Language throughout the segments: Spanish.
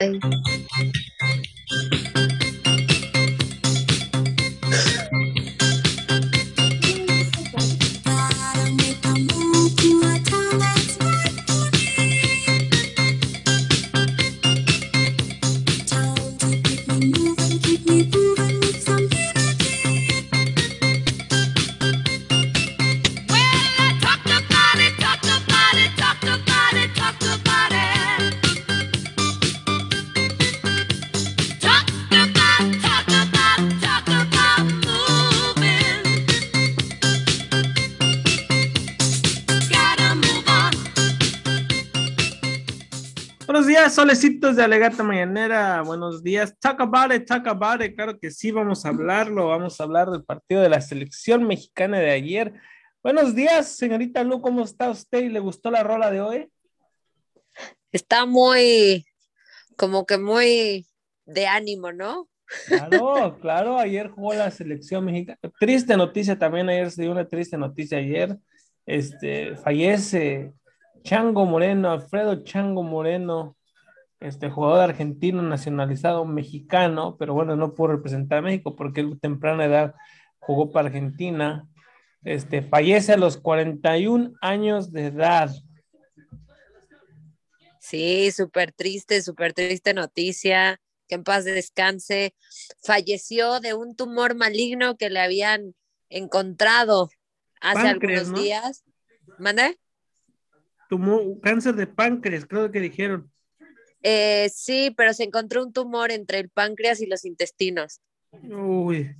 seis solecitos de Alegata Mañanera, buenos días. Talk about it, talk about it. Claro que sí, vamos a hablarlo. Vamos a hablar del partido de la selección mexicana de ayer. Buenos días, señorita Lu, ¿cómo está usted? ¿Le gustó la rola de hoy? Está muy, como que muy de ánimo, ¿no? Claro, claro, ayer jugó la selección mexicana. Triste noticia también, ayer se dio una triste noticia ayer. Este, fallece Chango Moreno, Alfredo Chango Moreno, este jugador argentino nacionalizado mexicano, pero bueno, no pudo representar a México porque él temprana edad jugó para Argentina. Este fallece a los 41 años de edad. Sí, súper triste, súper triste noticia. Que en paz descanse. Falleció de un tumor maligno que le habían encontrado hace algunos días. ¿Mande? Tumor, cáncer de páncreas, creo que dijeron. Eh, sí, pero se encontró un tumor entre el páncreas y los intestinos. Uy,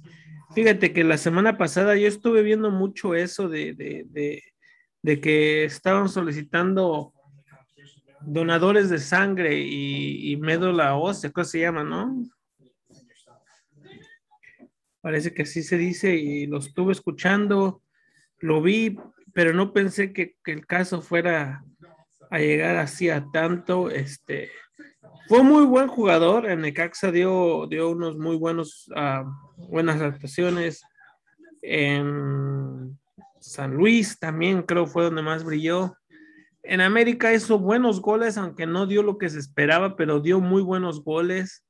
fíjate que la semana pasada yo estuve viendo mucho eso de, de, que estaban solicitando donadores de sangre y, médula ósea, ¿cómo se llama, no? Parece que así se dice y lo estuve escuchando, lo vi, pero no pensé que, que el caso fuera a llegar así a tanto, este, fue muy buen jugador. En Necaxa dio, dio unos muy buenos, uh, buenas actuaciones. En San Luis también creo fue donde más brilló. En América hizo buenos goles, aunque no dio lo que se esperaba, pero dio muy buenos goles.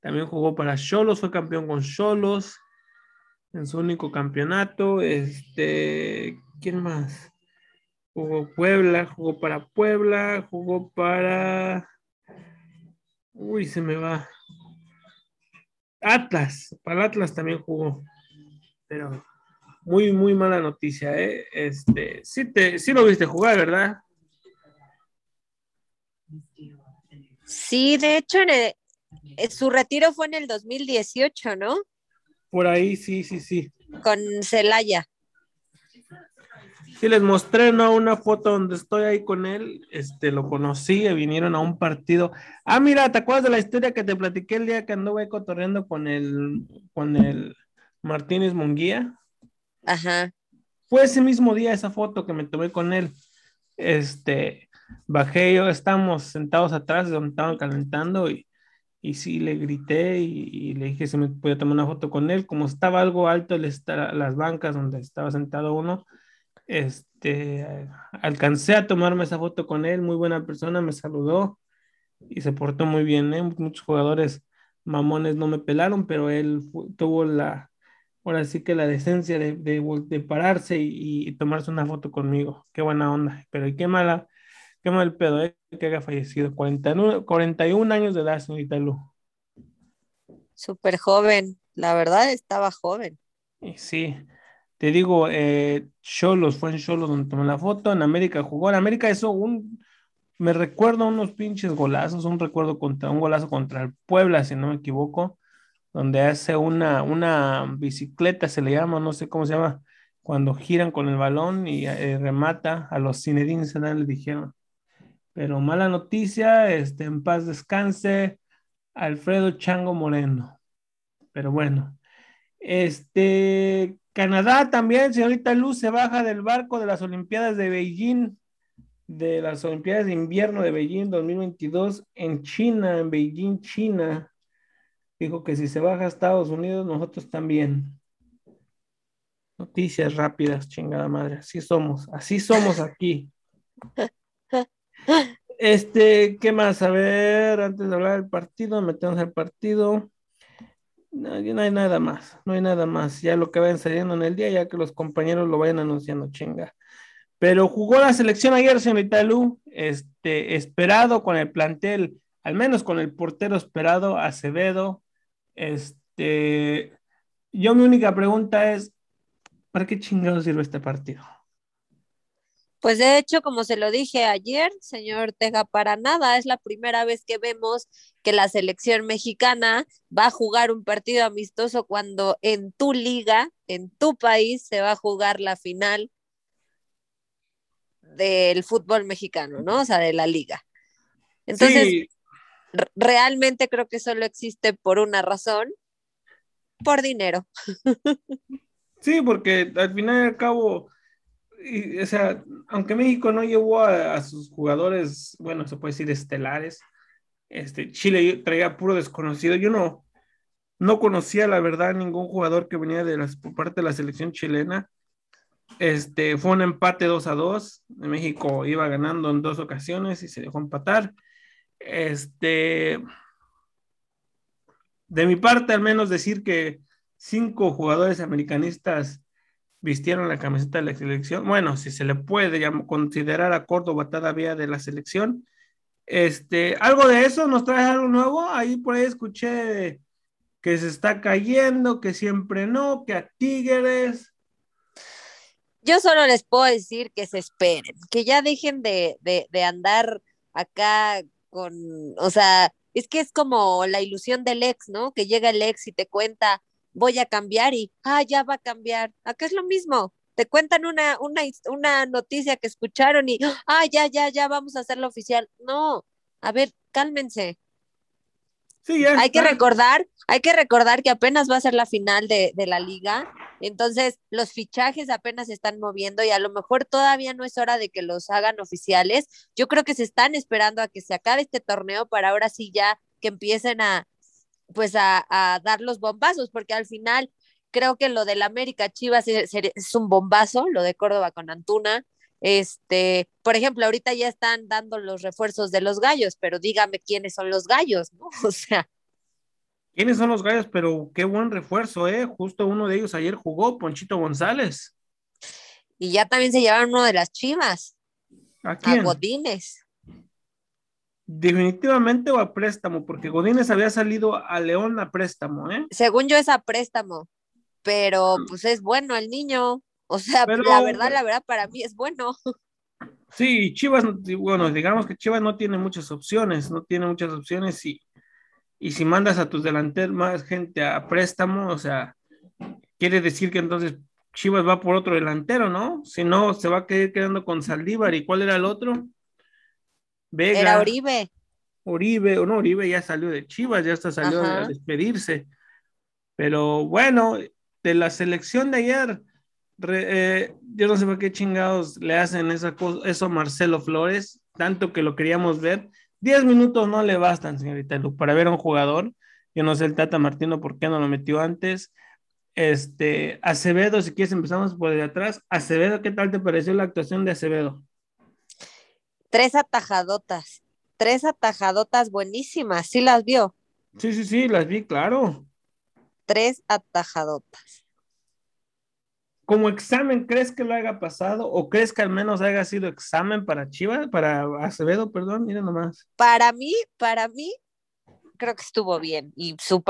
También jugó para Cholos, fue campeón con Cholos en su único campeonato. Este, ¿quién más? Jugó Puebla, jugó para Puebla, jugó para Uy, se me va. Atlas, para Atlas también jugó. Pero muy, muy mala noticia, ¿eh? Este, sí, te, sí lo viste jugar, ¿verdad? Sí, de hecho, su retiro fue en el 2018, ¿no? Por ahí, sí, sí, sí. Con Celaya. Sí, les mostré ¿no? una foto donde estoy ahí con él, este, lo conocí, vinieron a un partido. Ah, mira, ¿te acuerdas de la historia que te platiqué el día que anduve cotorreando con el, con el Martínez Munguía? Ajá. Fue ese mismo día esa foto que me tomé con él. Este, bajé yo, estamos sentados atrás donde estaban calentando y, y sí, le grité y, le dije si me podía tomar una foto con él. Como estaba algo alto las bancas donde estaba sentado uno, este, alcancé a tomarme esa foto con él, muy buena persona, me saludó y se portó muy bien. ¿eh? Muchos jugadores mamones no me pelaron, pero él tuvo la, ahora sí que la decencia de, de, pararse y, tomarse una foto conmigo. Qué buena onda, pero qué mala, qué mal pedo, ¿eh? que haya fallecido. 41, 41 años de edad, señorita Lu. Súper joven, la verdad estaba joven. Sí, te digo, eh, Cholos, fue en Cholos donde tomé la foto, en América jugó, en América eso un, me recuerdo unos pinches golazos, un recuerdo contra, un golazo contra el Puebla, si no me equivoco, donde hace una, una bicicleta, se le llama, no sé cómo se llama, cuando giran con el balón y eh, remata, a los Zinedine Zidane le dijeron. Pero mala noticia, este, en paz descanse, Alfredo Chango Moreno. Pero bueno, este, Canadá también, señorita Luz, se baja del barco de las Olimpiadas de Beijing, de las Olimpiadas de Invierno de Beijing 2022 en China, en Beijing, China. Dijo que si se baja a Estados Unidos, nosotros también. Noticias rápidas, chingada madre. Así somos, así somos aquí. Este, ¿qué más? A ver, antes de hablar del partido, metemos al partido. No, no hay nada más, no hay nada más. Ya lo que vayan saliendo en el día, ya que los compañeros lo vayan anunciando, chinga. Pero jugó la selección ayer, señorita Lu, este, esperado con el plantel, al menos con el portero esperado, Acevedo. Este, yo mi única pregunta es, ¿para qué chingados sirve este partido? Pues de hecho, como se lo dije ayer, señor Tega, para nada es la primera vez que vemos que la selección mexicana va a jugar un partido amistoso cuando en tu liga, en tu país, se va a jugar la final del fútbol mexicano, ¿no? O sea, de la liga. Entonces, realmente creo que solo existe por una razón, por dinero. Sí, porque al final y al cabo o sea, aunque México no llevó a, sus jugadores, bueno, se puede decir estelares, este, Chile traía puro desconocido. Yo no, no conocía la verdad ningún jugador que venía de las, por parte de la selección chilena. Este, fue un empate 2 a 2. México iba ganando en dos ocasiones y se dejó empatar. Este, de mi parte, al menos decir que cinco jugadores americanistas vistieron la camiseta de la selección. Bueno, si se le puede considerar a Córdoba todavía de la selección. Este, algo de eso nos trae algo nuevo. Ahí por ahí escuché que se está cayendo, que siempre no, que a Tigres. Yo solo les puedo decir que se esperen, que ya dejen de, de, de andar acá con, o sea, es que es como la ilusión del ex, ¿no? Que llega el ex y te cuenta, voy a cambiar y, ah, ya va a cambiar. Acá es lo mismo. Te cuentan una, una, una noticia que escucharon y, ah, ya, ya, ya, vamos a hacerlo oficial. No, a ver, cálmense. Sí, ya hay que recordar, hay que recordar que apenas va a ser la final de, de la liga, entonces los fichajes apenas se están moviendo y a lo mejor todavía no es hora de que los hagan oficiales. Yo creo que se están esperando a que se acabe este torneo para ahora sí ya que empiecen a, pues a, dar los bombazos, porque al final creo que lo del América Chivas es, un bombazo, lo de Córdoba con Antuna. Este, por ejemplo, ahorita ya están dando los refuerzos de los gallos, pero dígame quiénes son los gallos, ¿no? O sea. ¿Quiénes son los gallos? Pero qué buen refuerzo, ¿eh? Justo uno de ellos ayer jugó, Ponchito González. Y ya también se llevaron uno de las chivas. ¿A quién? A Godínez. Definitivamente o a préstamo, porque Godínez había salido a León a préstamo, ¿eh? Según yo es a préstamo, pero mm. pues es bueno el niño. O sea, la verdad, la verdad, para mí es bueno. Sí, Chivas, bueno, digamos que Chivas no tiene muchas opciones, no tiene muchas opciones y, y si mandas a tus delanteros más gente a préstamo, o sea, quiere decir que entonces Chivas va por otro delantero, ¿no? Si no, se va a quedar quedando con Saldívar. ¿Y cuál era el otro? Era Oribe. Oribe, no, Oribe ya salió de Chivas, ya está salió a despedirse. Pero bueno, de la selección de ayer, eh, yo no sé por qué chingados le hacen esa cosa, eso a Marcelo Flores, tanto que lo queríamos ver. Diez minutos no le bastan, señorita Lu, para ver a un jugador. Yo no sé el Tata Martino por qué no lo metió antes. Este, Acevedo, si quieres empezamos por de atrás. Acevedo, ¿qué tal te pareció la actuación de Acevedo? Tres atajadotas, tres atajadotas buenísimas, ¿sí las vio? Sí, sí, sí, las vi, claro. Tres atajadotas. ¿Como examen crees que lo haya pasado o crees que al menos haya sido examen para Chivas, para Acevedo, perdón, mira nomás? Para mí, para mí, creo que estuvo bien y su,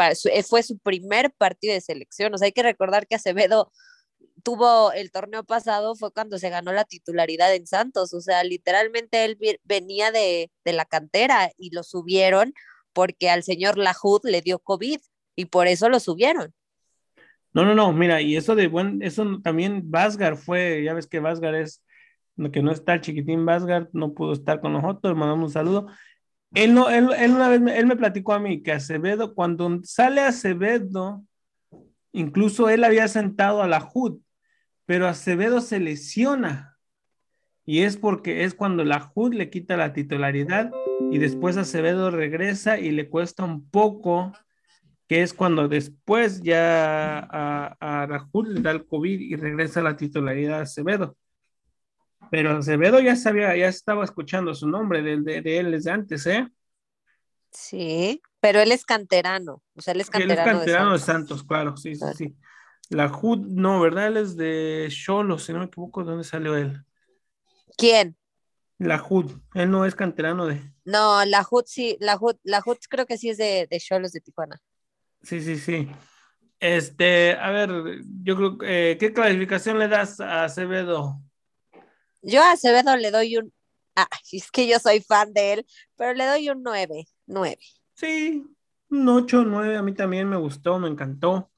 fue su primer partido de selección. O sea, hay que recordar que Acevedo tuvo el torneo pasado fue cuando se ganó la titularidad en Santos, o sea, literalmente él venía de, la cantera y lo subieron porque al señor Lahoud le dio COVID y por eso lo subieron. No, no, no, mira, y eso de buen, eso también Vasgar fue, ya ves que Vasgar es, que no está el chiquitín Vasgar, no pudo estar con nosotros, mandamos un saludo. Él, no, él, él una vez me, él me platicó a mí que Acevedo, cuando sale Acevedo, incluso él había sentado a la HUD pero Acevedo se lesiona y es porque es cuando la HUD le quita la titularidad y después Acevedo regresa y le cuesta un poco, que es cuando después ya a, la HUD le da el COVID y regresa la titularidad a Acevedo. Pero Acevedo ya sabía, ya estaba escuchando su nombre de, de, él desde antes, ¿eh? Sí, pero él es canterano, o sea, él es canterano, él es canterano de, Santos. claro, sí, sí, sí. La HUD, no, ¿verdad? Él es de Cholo, si no me equivoco, ¿de dónde salió él? ¿Quién? La HUD, él no es canterano de. No, la HUD sí, la HUD, la HUD creo que sí es de Cholos de, Tijuana. Sí, sí, sí. Este, a ver, yo creo que, eh, ¿qué clasificación le das a Acevedo? Yo a Acevedo le doy un, ah, es que yo soy fan de él, pero le doy un 9, 9. Sí, un 8, 9, a mí también me gustó, me encantó.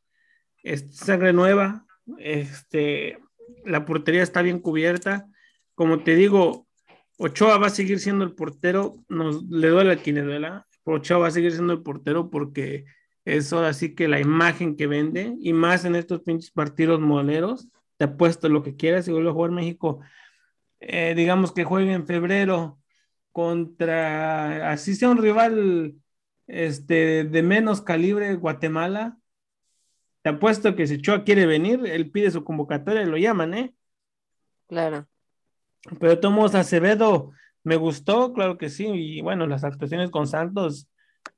Es sangre nueva, este, la portería está bien cubierta. Como te digo, Ochoa va a seguir siendo el portero, nos, le duele a quien le duela, Ochoa va a seguir siendo el portero porque es ahora sí que la imagen que vende, y más en estos pinches partidos moleros, te apuesto lo que quieras, y vuelve a jugar México, eh, digamos que juegue en febrero contra, así sea un rival este, de menos calibre, Guatemala, te apuesto que si Ochoa quiere venir, él pide su convocatoria y lo llaman, ¿eh? Claro. Pero Tomás Acevedo me gustó, claro que sí, y bueno, las actuaciones con Santos,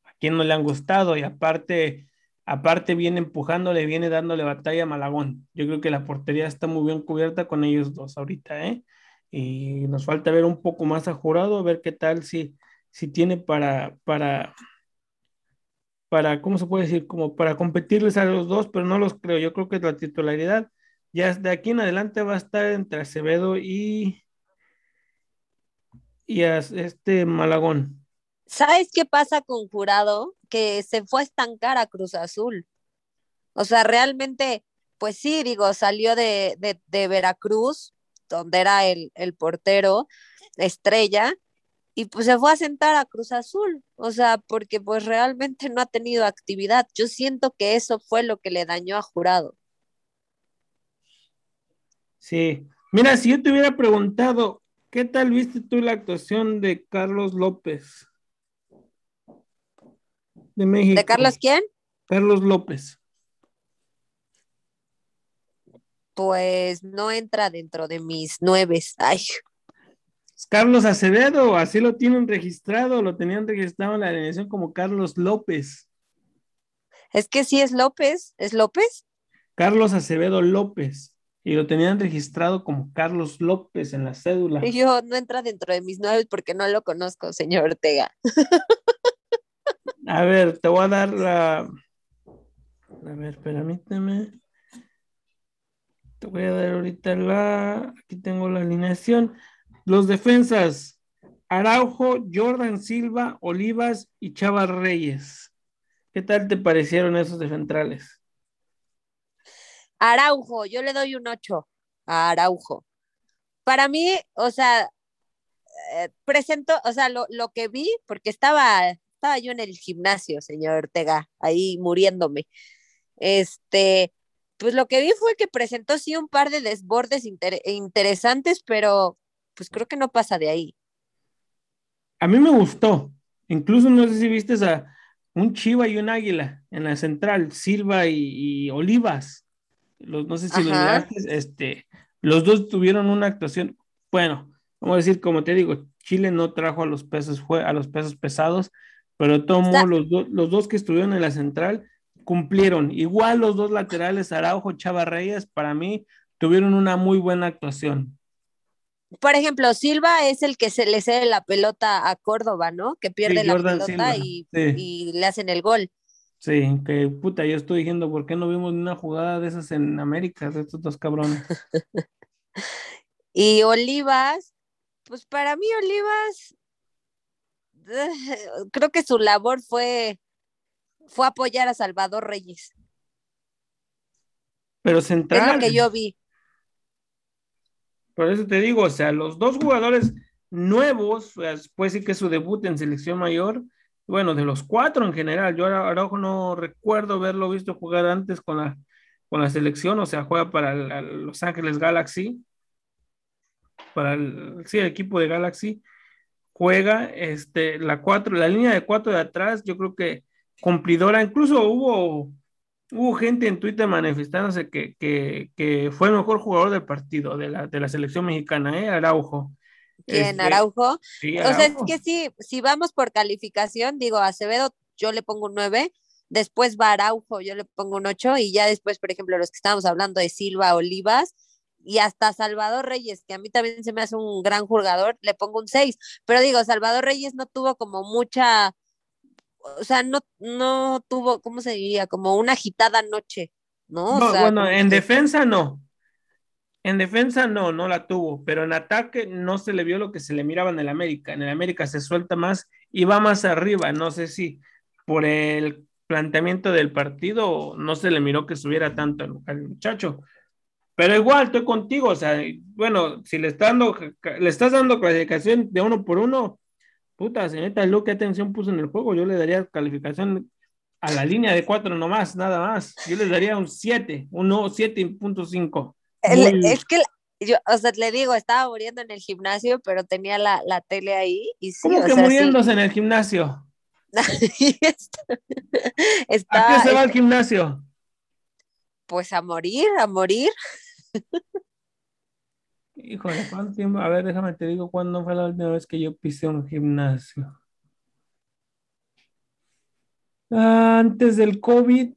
a quien no le han gustado, y aparte, aparte viene empujándole, viene dándole batalla a Malagón. Yo creo que la portería está muy bien cubierta con ellos dos ahorita, ¿eh? Y nos falta ver un poco más a jurado, ver qué tal si, si tiene para, para, para, ¿cómo se puede decir? Como para competirles a los dos, pero no los creo. Yo creo que la titularidad ya de aquí en adelante va a estar entre Acevedo y, y este Malagón. ¿Sabes qué pasa con Jurado? Que se fue a estancar a Cruz Azul. O sea, realmente, pues sí, digo, salió de, Veracruz, donde era el, el portero estrella, y pues se fue a sentar a Cruz Azul, o sea, porque pues realmente no ha tenido actividad. Yo siento que eso fue lo que le dañó a Jurado. Sí, mira, si yo te hubiera preguntado, ¿Qué tal viste tú la actuación de Carlos López? De México. ¿De Carlos quién? Carlos López. Pues no entra dentro de mis nueve. Ay. Carlos Acevedo, así lo tienen registrado, lo tenían registrado en la alineación como Carlos López. Es que sí es López, ¿es López? Carlos Acevedo López y lo tenían registrado como Carlos López en la cédula. Y yo no entra dentro de mis nueve porque no lo conozco, señor Ortega. A ver, te voy a dar la. A ver, permíteme. Te voy a dar ahorita la. Aquí tengo la alineación. Los defensas: Araujo, Jordan Silva, Olivas y Chava Reyes. ¿Qué tal te parecieron esos defensales? Araujo, yo le doy un 8 a Araujo. Para mí, o sea, eh, presento, o sea, lo, que vi, porque estaba, estaba yo en el gimnasio, señor Ortega, ahí muriéndome. Este, pues lo que vi fue que presentó sí un par de desbordes interesantes, pero pues creo que no pasa de ahí. A mí me gustó. Incluso no sé si viste a un Chiva y un Águila en la central, Silva y Olivas los, no sé si los este, los dos tuvieron una actuación, bueno, vamos a decir, como te digo, Chile no trajo a los pesos, fue a los pesos pesados, pero tomó los, los dos que estuvieron en la central cumplieron. Igual los dos laterales, Araujo, Chava Reyes, para mí tuvieron una muy buena actuación. Por ejemplo, Silva es el que se le cede la pelota a Córdoba, ¿no? Que pierde la pelota y, y, le hacen el gol. Sí, que puta, yo estoy diciendo, ¿por qué no vimos ni una jugada de esas en América, de estos dos cabrones? y Olivas, pues para mí Olivas, creo que su labor fue, fue apoyar a Salvador Reyes. Pero central. Es lo que yo vi. Por eso te digo, o sea, los dos jugadores nuevos, pues, puede decir que su debut en selección mayor, bueno, de los cuatro en general, yo Araujo no recuerdo haberlo visto jugar antes con la, con la selección, o sea, juega para Los Ángeles Galaxy, para el, sí, el equipo de Galaxy, juega este, la cuatro, la línea de cuatro de atrás, yo creo que cumplidora, incluso hubo hubo gente en Twitter manifestándose que, que, fue el mejor jugador del partido de la, de la selección mexicana, ¿eh? Araujo. ¿Quién? Este, ¿Araujo? Sí, O sea, es que sí, si vamos por calificación, digo, Acevedo yo le pongo un 9, después va Araujo, yo le pongo un 8, y ya después, por ejemplo, los que estábamos hablando de Silva, Olivas, y hasta Salvador Reyes, que a mí también se me hace un gran jugador, le pongo un 6. Pero digo, Salvador Reyes no tuvo como mucha, o sea, no, no tuvo, ¿cómo se diría? Como una agitada noche, ¿no? bueno, en defensa no. En defensa no, no la tuvo, pero en ataque no se le vio lo que se le miraba en el América. En el América se suelta más y va más arriba. No sé si por el planteamiento del partido no se le miró que subiera tanto al muchacho, pero igual estoy contigo, o sea, bueno, si le estás dando, le estás dando calificación de uno por uno, puta, señorita Lu, qué atención puso en el juego, yo le daría calificación a la línea de cuatro nomás, nada más. Yo le daría un 7, un 7.5. Es que yo, o sea, le digo, estaba muriendo en el gimnasio, pero tenía la, la tele ahí. Y sí, ¿Cómo que muriéndose en el gimnasio? está, ¿A qué se va al gimnasio? Pues a morir, a morir. Híjole, ¿cuánto tiempo? A ver, déjame te digo cuándo fue la última vez que yo pisé un gimnasio. Antes del COVID,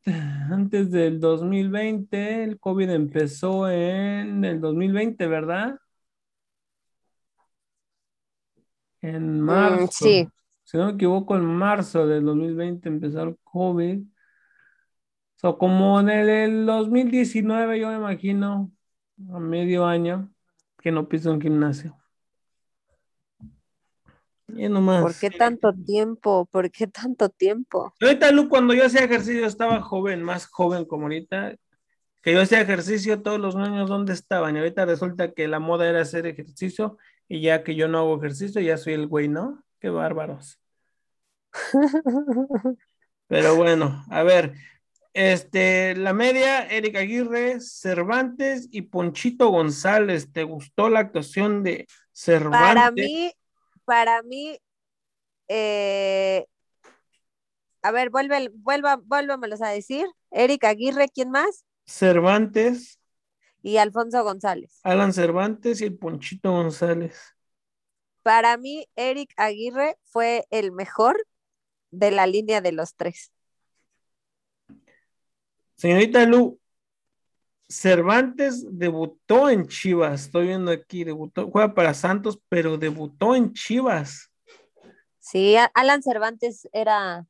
antes del 2020, el COVID empezó en el 2020, ¿verdad? En mm, marzo. sí. Si no me equivoco, en marzo del 2020 empezó el COVID. O como en el 2019, yo me imagino, a medio año que no piso un gimnasio. Y nomás. ¿Por qué tanto tiempo? ¿Por qué tanto tiempo? Ahorita, Lu, cuando yo hacía ejercicio estaba joven, más joven como ahorita, que yo hacía ejercicio, todos los niños, ¿dónde estaban? Y ahorita resulta que la moda era hacer ejercicio y ya que yo no hago ejercicio, ya soy el güey, ¿no? Qué bárbaros. Pero bueno, a ver, este, la media, Erika Aguirre, Cervantes y Ponchito González. ¿Te gustó la actuación de Cervantes? Para mí, para mí, eh, a ver, vuelve, vuelva, vuélvamelos a decir. Erika Aguirre, ¿quién más? Cervantes. Y Alfonso González. Alan Cervantes y el Ponchito González. Para mí, Eric Aguirre fue el mejor de la línea de los tres. Señorita Lu, Cervantes debutó en Chivas, estoy viendo aquí, debutó, juega para Santos, pero debutó en Chivas. Sí, Alan Cervantes era,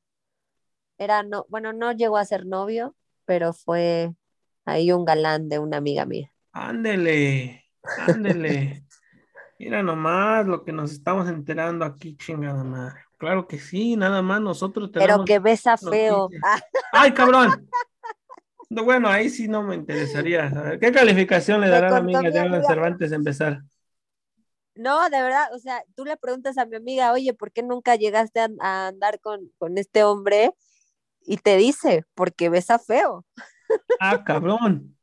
era, no, bueno, no llegó a ser novio, pero fue ahí un galán de una amiga mía. Ándele, ándele. Mira nomás lo que nos estamos enterando aquí, chingada madre. Claro que sí, nada más nosotros tenemos. Pero que besa feo. ¡Ay, cabrón! bueno, ahí sí no me interesaría. ¿Qué calificación le dará a la amiga de Alan Cervantes empezar? No, de verdad, o sea, tú le preguntas a mi amiga, oye, ¿por qué nunca llegaste a, andar con, este hombre? Y te dice, porque besa feo. Ah, cabrón.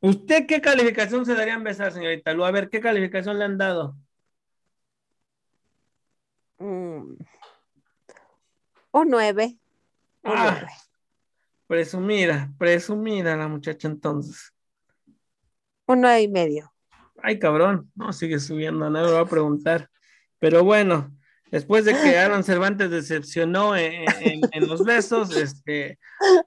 ¿Usted qué calificación se daría en besar, señorita Lu? A ver, ¿qué calificación le han dado? Mm. Un nueve. Un ah. nueve. Presumida, presumida la muchacha entonces. Un nueve y medio. Ay, cabrón, no sigue subiendo, no me va a preguntar. Pero bueno, después de que Aaron Cervantes decepcionó en, los besos, este,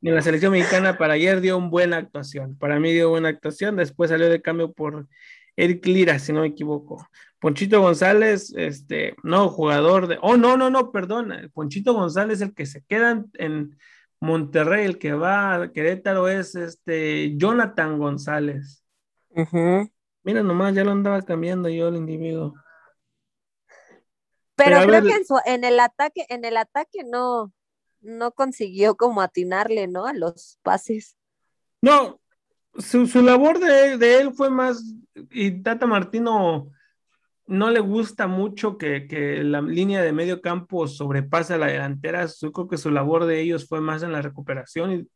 en la selección mexicana para ayer dio una buena actuación. Para mí dio buena actuación. Después salió de cambio por Eric Lira, si no me equivoco. Ponchito González, este, no, jugador de. Oh, no, no, no, perdona. Ponchito González, el que se queda en, Monterrey, el que va a Querétaro es este Jonathan González. Mira, nomás ya lo andaba cambiando yo el individuo. Pero, creo que en, el ataque, en el ataque no, no consiguió como atinarle, ¿no? A los pases. No, su, labor de, de, él fue más, y Tata Martino no le gusta mucho que, la línea de medio campo sobrepase a la delantera. Yo creo que su labor de ellos fue más en la recuperación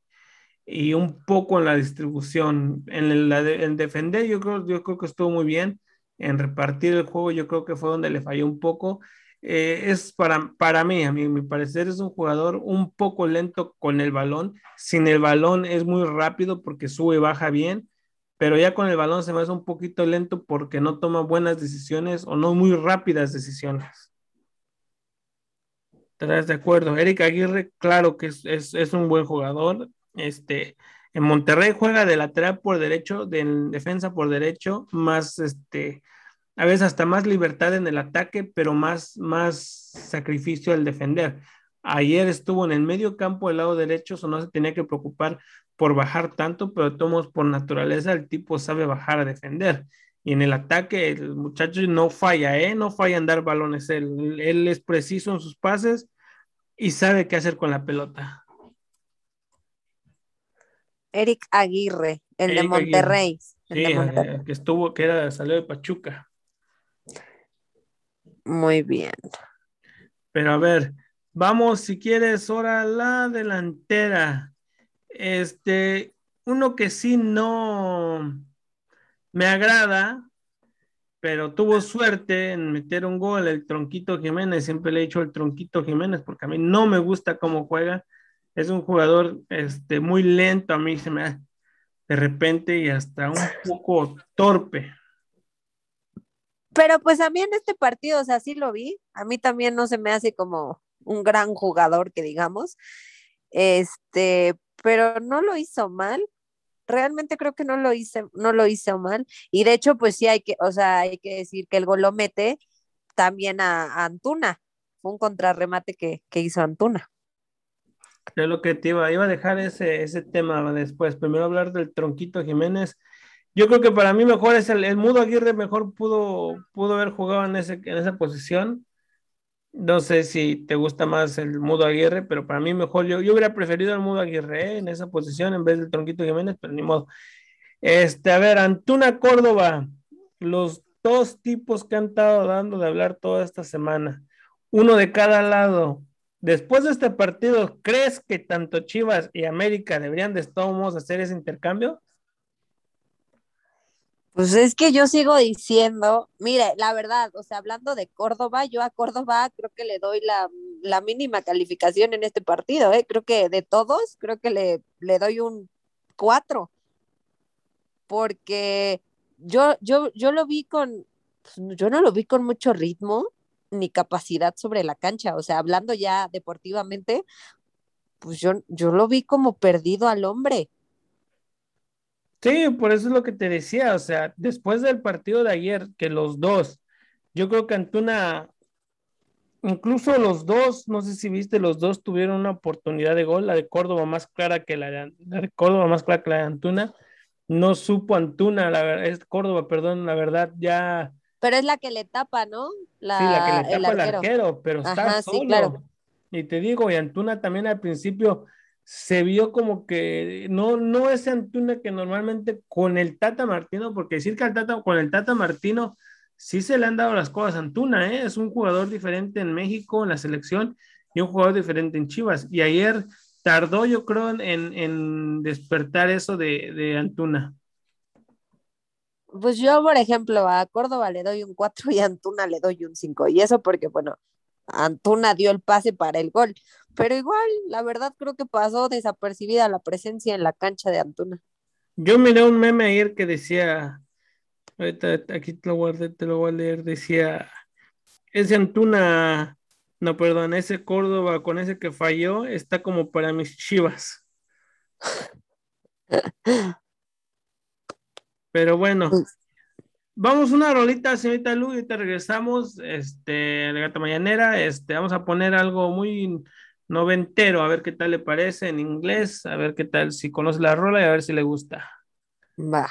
y, un poco en la distribución. En, defender, yo creo, yo creo que estuvo muy bien. En repartir el juego, yo creo que fue donde le falló un poco. eh, es para, para mí, a mí, mi parecer, es un jugador un poco lento con el balón. Sin el balón es muy rápido porque sube y baja bien, pero ya con el balón se me hace un poquito lento porque no toma buenas decisiones o no muy rápidas decisiones. ¿Estás de acuerdo? Eric Aguirre, claro que es, es, es, un buen jugador. Este, en Monterrey juega de lateral por derecho, de defensa por derecho, más este, a veces hasta más libertad en el ataque, pero más, más sacrificio al defender. Ayer estuvo en el medio campo del lado derecho, o no se tenía que preocupar por bajar tanto, pero tomos por naturaleza el tipo sabe bajar a defender. Y en el ataque el muchacho no falla, ¿eh? No falla en dar balones. Él, él es preciso en sus pases y sabe qué hacer con la pelota. Eric Aguirre, el de Monterrey. Sí, eh, que estuvo, que era, salió de Pachuca. Muy bien. Pero a ver, vamos si quieres ahora la delantera. Este, uno que sí no me agrada, pero tuvo suerte en meter un gol el Tronquito Jiménez. Siempre le he dicho el Tronquito Jiménez porque a mí no me gusta cómo juega. Es un jugador este, muy lento, a mí se me da de repente y hasta un poco torpe. Pero pues a mí en este partido, o sea, sí lo vi. A mí también no se me hace como un gran jugador, que digamos. Este, pero no lo hizo mal. Realmente creo que no lo hice, no lo hizo mal. Y de hecho, pues sí hay que, o sea, hay que decir que el gol lo mete también a, Antuna. Fue un contrarremate que, que hizo Antuna. Yo lo que te iba, iba a dejar ese, ese tema después. Primero hablar del tronquito Jiménez yo creo que para mí mejor es el, Mudo Aguirre, mejor pudo, pudo haber jugado en, ese, en esa posición. No sé si te gusta más el Mudo Aguirre, pero para mí mejor, yo, yo hubiera preferido el Mudo Aguirre en esa posición en vez del Tronquito Jiménez, pero ni modo. Este, a ver, Antuna Córdoba, los dos tipos que han estado dando de hablar toda esta semana, uno de cada lado. Después de este partido, ¿crees que tanto Chivas y América deberían de todos hacer ese intercambio? Pues es que yo sigo diciendo, mire, la verdad, o sea, hablando de Córdoba, yo a Córdoba creo que le doy la, mínima calificación en este partido, ¿eh? Creo que de todos, creo que le, le doy un 4, porque yo, yo, yo lo vi con, pues, yo no lo vi con mucho ritmo ni capacidad sobre la cancha, o sea, hablando ya deportivamente, pues yo, yo lo vi como perdido al hombre. Sí, por eso es lo que te decía, o sea, después del partido de ayer, que los dos, yo creo que Antuna, incluso los dos, no sé si viste, los dos tuvieron una oportunidad de gol, la de Córdoba más clara que la de, Córdoba más clara que la de Antuna, no supo Antuna, la verdad, es Córdoba, perdón, la verdad ya. Pero es la que le tapa, ¿no? La, sí, la que le tapa el arquero, pero está solo. claro. Y te digo, y Antuna también al principio se vio como que no, no es Antuna que normalmente con el Tata Martino, porque decir que al Tata, con el Tata Martino sí se le han dado las cosas a Antuna, ¿eh? es un jugador diferente en México, en la selección, y un jugador diferente en Chivas. Y ayer tardó, yo creo, en, despertar eso de, de, Antuna. Pues yo, por ejemplo, a Córdoba le doy un 4 y a Antuna le doy un 5. Y eso porque, bueno, Antuna dio el pase para el gol pero igual, la verdad creo que pasó desapercibida la presencia en la cancha de Antuna. Yo miré un meme ayer que decía, ahorita aquí te lo guardé, te lo voy a leer, decía, ese Antuna, no, perdón, ese Córdoba con ese que falló está como para mis chivas. Pero bueno, vamos una rolita, señorita Lu, y te regresamos, este, la gata mañanera, este, vamos a poner algo muy noventero, a ver qué tal le parece en inglés, a ver qué tal si conoce la rola y a ver si le gusta. Va.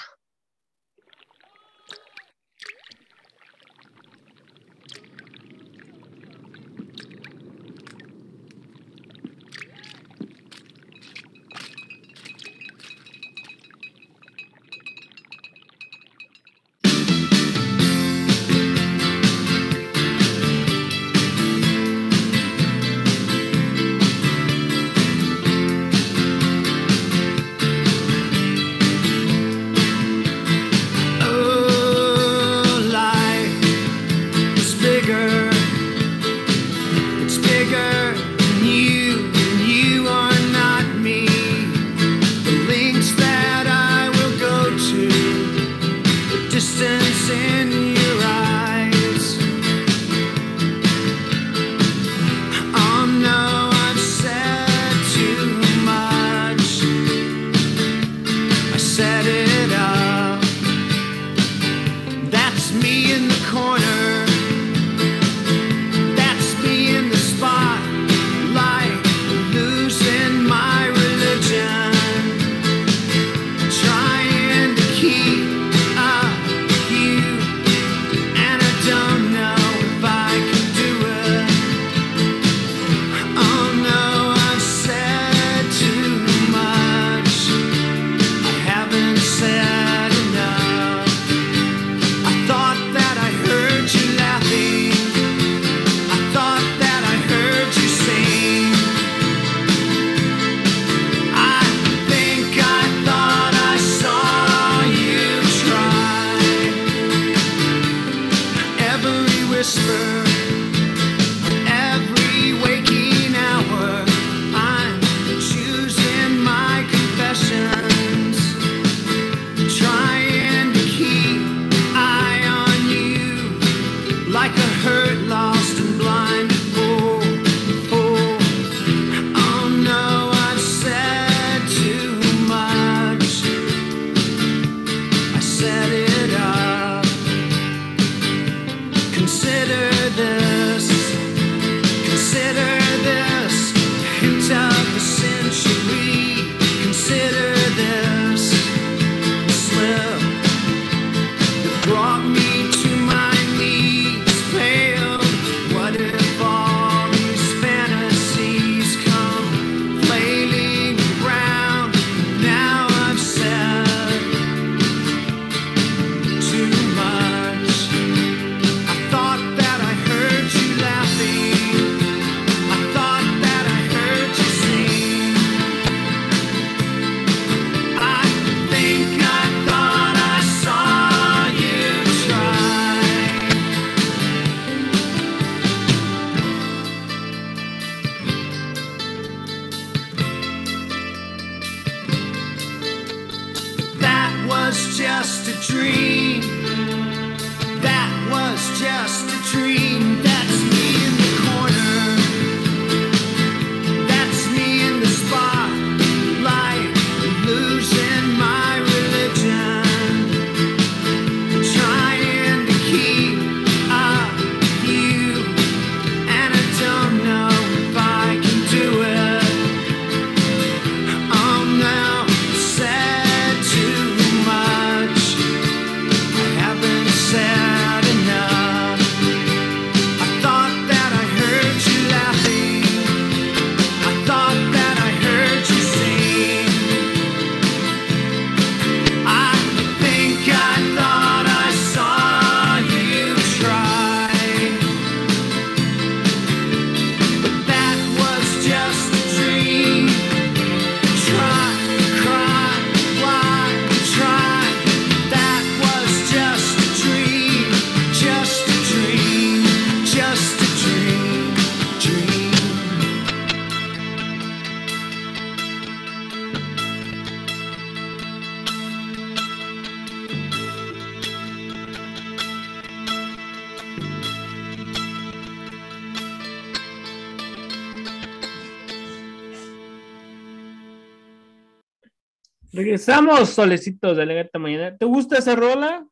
Regresamos, solecitos de la mañana. ¿Te gusta esa rola?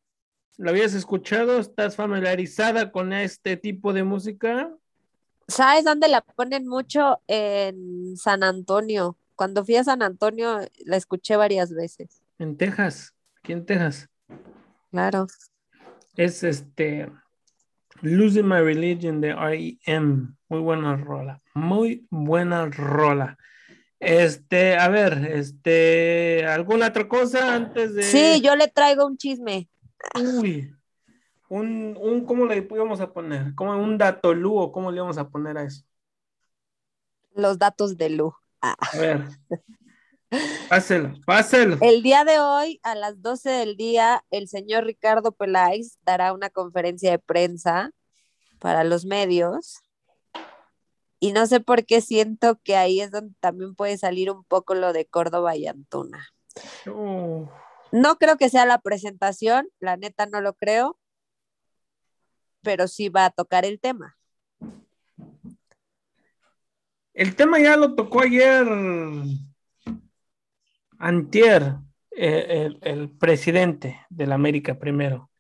¿La habías escuchado? ¿Estás familiarizada con este tipo de música? ¿Sabes dónde la ponen mucho? En San Antonio. Cuando fui a San Antonio la escuché varias veces. En Texas. Aquí en Texas. Claro. Es este Losing My Religion de R.E.M. Muy buena rola. Muy buena rola. Este, a ver, este, ¿alguna otra cosa antes de...? Sí, yo le traigo un chisme. Uy, un, un ¿cómo le íbamos a poner? ¿Cómo un dato Lu o cómo le íbamos a poner a eso? Los datos de Lu. Ah. A ver. Páselo, páselo. El día de hoy, a las 12 del día, el señor Ricardo Peláez dará una conferencia de prensa para los medios y no sé por qué siento que ahí es donde también puede salir un poco lo de Córdoba y Antuna. No creo que sea la presentación, la neta no lo creo, pero sí va a tocar el tema. El tema ya lo tocó ayer, antier, eh, el, el presidente de la América primero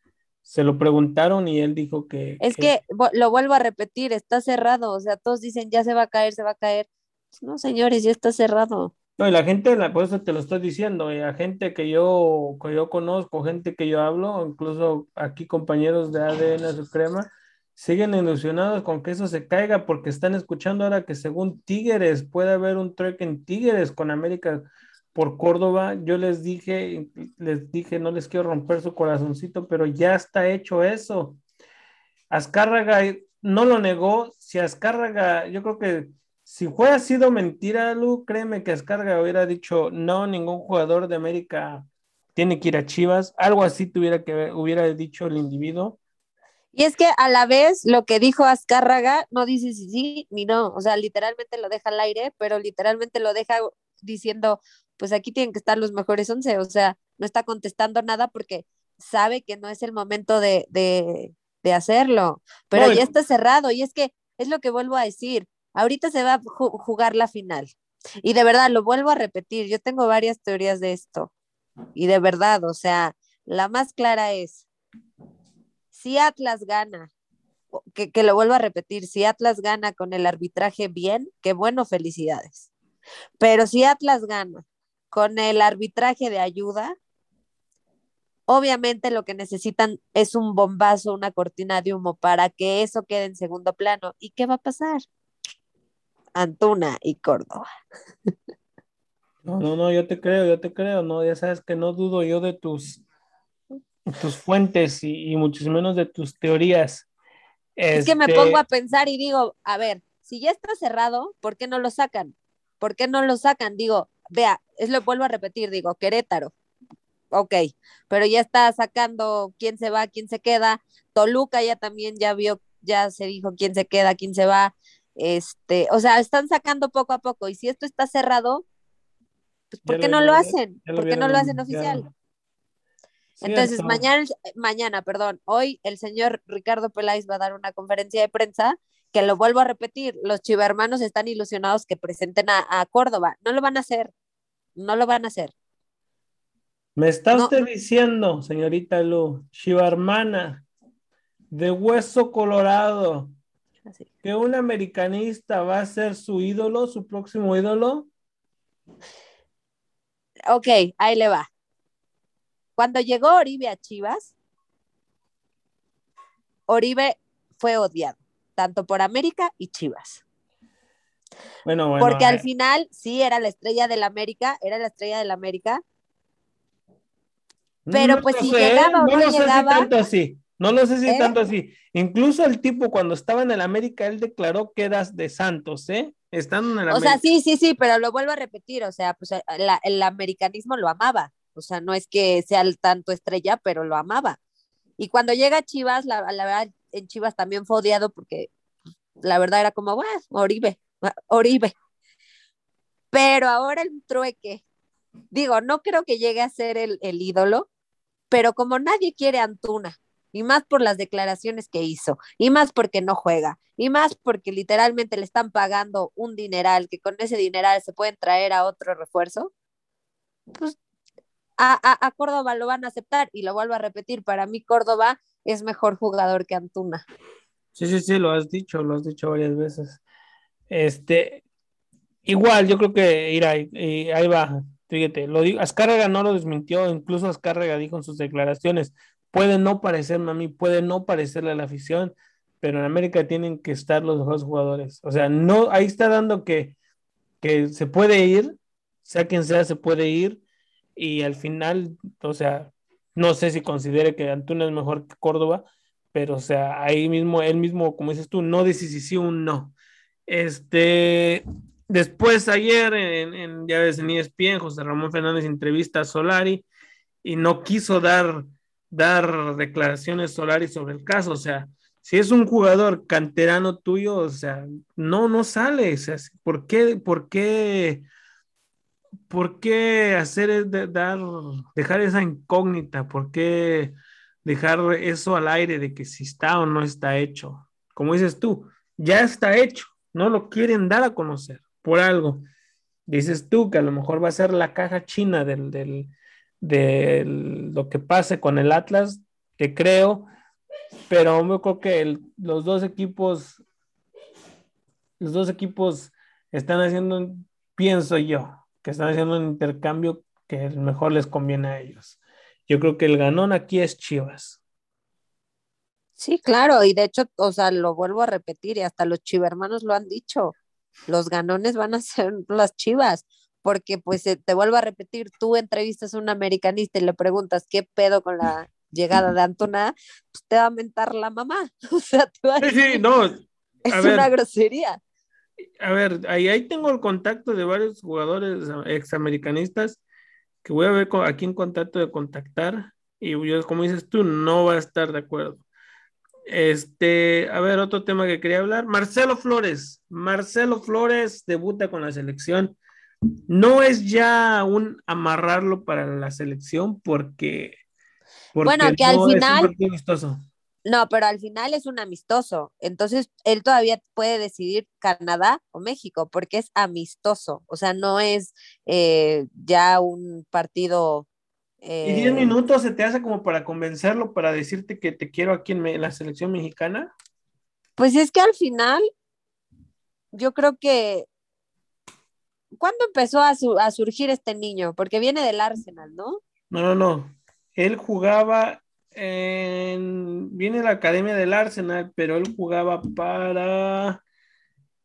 se lo preguntaron y él dijo que... Es que, lo vuelvo a repetir, está cerrado, o sea, todos dicen ya se va a caer, se va a caer. Pues no, señores, ya está cerrado. No, y la gente, por eso te lo estoy diciendo, y a gente que yo, que yo conozco, gente que yo hablo, incluso aquí compañeros de ADN Suprema, siguen ilusionados con que eso se caiga porque están escuchando ahora que según Tigres puede haber un trek en Tigres con América por Córdoba, yo les dije, les dije, no les quiero romper su corazoncito, pero ya está hecho eso. Azcárraga no lo negó. Si Azcárraga, yo creo que si fuera sido mentira, Lu, créeme que Azcárraga hubiera dicho, no, ningún jugador de América tiene que ir a Chivas. Algo así tuviera que hubiera dicho el individuo. Y es que a la vez lo que dijo Azcárraga no dice si sí ni no, o sea, literalmente lo deja al aire, pero literalmente lo deja diciendo, pues aquí tienen que estar los mejores once, o sea, no está contestando nada porque sabe que no es el momento de, hacerlo, pero ya está cerrado y es que es lo que vuelvo a decir, ahorita se va a jugar la final y de verdad lo vuelvo a repetir, yo tengo varias teorías de esto y de verdad, o sea, la más clara es, si Atlas gana, que, que lo vuelvo a repetir, si Atlas gana con el arbitraje bien, qué bueno, felicidades. Pero si Atlas gana con el arbitraje de ayuda, obviamente lo que necesitan es un bombazo, una cortina de humo para que eso quede en segundo plano. ¿Y qué va a pasar? Antuna y Córdoba. No, no, no, yo te creo, yo te creo, no, ya sabes que no dudo yo de tus, tus fuentes y, y mucho menos de tus teorías. Es que me este pongo a pensar y digo, a ver, si ya está cerrado, ¿por qué no lo sacan? ¿Por qué no lo sacan? Digo, vea, es lo vuelvo a repetir, digo, Querétaro, ok, pero ya está sacando quién se va, quién se queda, Toluca ya también ya vio, ya se dijo quién se queda, quién se va, este, o sea, están sacando poco a poco, y si esto está cerrado, pues ¿por qué no lo hacen? ¿Por qué no lo hacen oficial? Entonces, mañana, mañana, perdón, hoy el señor Ricardo Peláez va a dar una conferencia de prensa que lo vuelvo a repetir, los chivermanos están ilusionados que presenten a, Córdoba. No lo van a hacer, no lo van a hacer. Me está usted diciendo, señorita Lu, chivarmana, de hueso colorado, que un americanista va a ser su ídolo, su próximo ídolo. Ok, ahí le va. Cuando llegó Oribe a Chivas, Oribe fue odiado, tanto por América y Chivas. Bueno, bueno. Porque al final sí era la estrella del América, era la estrella del América. Pero pues si llegaba o no, llegaba. tanto así. No lo sé si ¿Eh? tanto así. Incluso el tipo cuando estaba en el América, él declaró que eras de Santos, ¿eh? Estando en el O sea, sí, sí, sí, pero lo vuelvo a repetir, o sea, pues el americanismo lo amaba. O sea, no es que sea el tanto estrella, pero lo amaba. Y cuando llega a Chivas, la, verdad, en Chivas también fue odiado porque la verdad era como, bueno, Oribe, Oribe. Pero ahora el trueque, digo, no creo que llegue a ser el, el ídolo, pero como nadie quiere a Antuna, y más por las declaraciones que hizo, y más porque no juega, y más porque literalmente le están pagando un dineral, que con ese dineral se pueden traer a otro refuerzo, pues a, Córdoba lo van a aceptar y lo vuelvo a repetir, para mí Córdoba es mejor jugador que Antuna. Sí, sí, sí, lo has dicho, lo has dicho varias veces. Este, igual, yo creo que ir ahí, ahí va, fíjate, lo digo, Azcárraga no lo desmintió, incluso Azcárraga dijo en sus declaraciones, puede no parecerme a mí, puede no parecerle a la afición, pero en América tienen que estar los mejores jugadores. O sea, no, ahí está dando que, que se puede ir, sea quien sea, se puede ir, y al final, o sea, no sé si considere que Antuna es mejor que Córdoba, pero o sea, ahí mismo, él mismo, como dices tú, no dice si sí o no. Este, después ayer, en, ya ves, en ESPN, José Ramón Fernández entrevista a Solari y no quiso dar, dar declaraciones Solari sobre el caso, o sea, si es un jugador canterano tuyo, o sea, no, no sale, ¿por qué, por qué ¿por qué hacer dar, dejar esa incógnita? ¿Por qué dejar eso al aire de que si está o no está hecho? Como dices tú, ya está hecho, no lo quieren dar a conocer por algo. Dices tú que a lo mejor va a ser la caja china del, del, de lo que pase con el Atlas, que creo, pero yo creo que los dos equipos, los dos equipos están haciendo, pienso yo, que están haciendo un intercambio que mejor les conviene a ellos. Yo creo que el ganón aquí es Chivas. Sí, claro, y de hecho, o sea, lo vuelvo a repetir y hasta los chivermanos lo han dicho, los ganones van a ser las chivas, porque pues eh, te vuelvo a repetir, tú entrevistas a un americanista y le preguntas qué pedo con la llegada de Antona, pues te va a mentar la mamá, o sea, te va a decir, sí, sí, no. es una grosería a ver, ahí, ahí tengo el contacto de varios jugadores examericanistas que voy a ver a quién contacto de contactar y yo, como dices tú, no va a estar de acuerdo. Este, a ver, otro tema que quería hablar, Marcelo Flores. Marcelo Flores debuta con la selección. No es ya un amarrarlo para la selección porque, bueno, que al final no, pero al final es un amistoso. Entonces, él todavía puede decidir Canadá o México, porque es amistoso. O sea, no es eh, ya un partido. ¿Y 10 eh, minutos se te hace como para convencerlo, para decirte que te quiero aquí en, la selección mexicana? Pues es que al final, yo creo que. ¿Cuándo empezó a, a surgir este niño? Porque viene del Arsenal, ¿no? No, no, no. Él jugaba viene la academia del Arsenal, pero él jugaba para.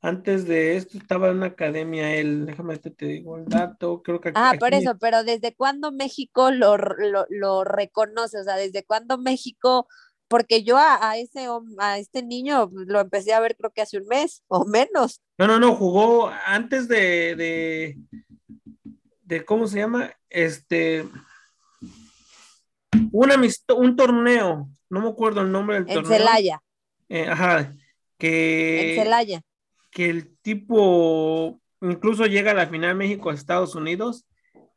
Antes de esto estaba en una academia él, déjame te, digo el dato, creo que Ah, por eso, pero ¿desde cuándo México lo, lo, reconoce? O sea, ¿desde cuándo México? Porque yo a, ese a este niño lo empecé a ver creo que hace un mes o menos. No, no, no, jugó antes de, de, de ¿cómo se llama? Este, un torneo, no me acuerdo el nombre del torneo. En Celaya. Eh, ajá, que. En Celaya. Que el tipo incluso llega a la final México-Estados Unidos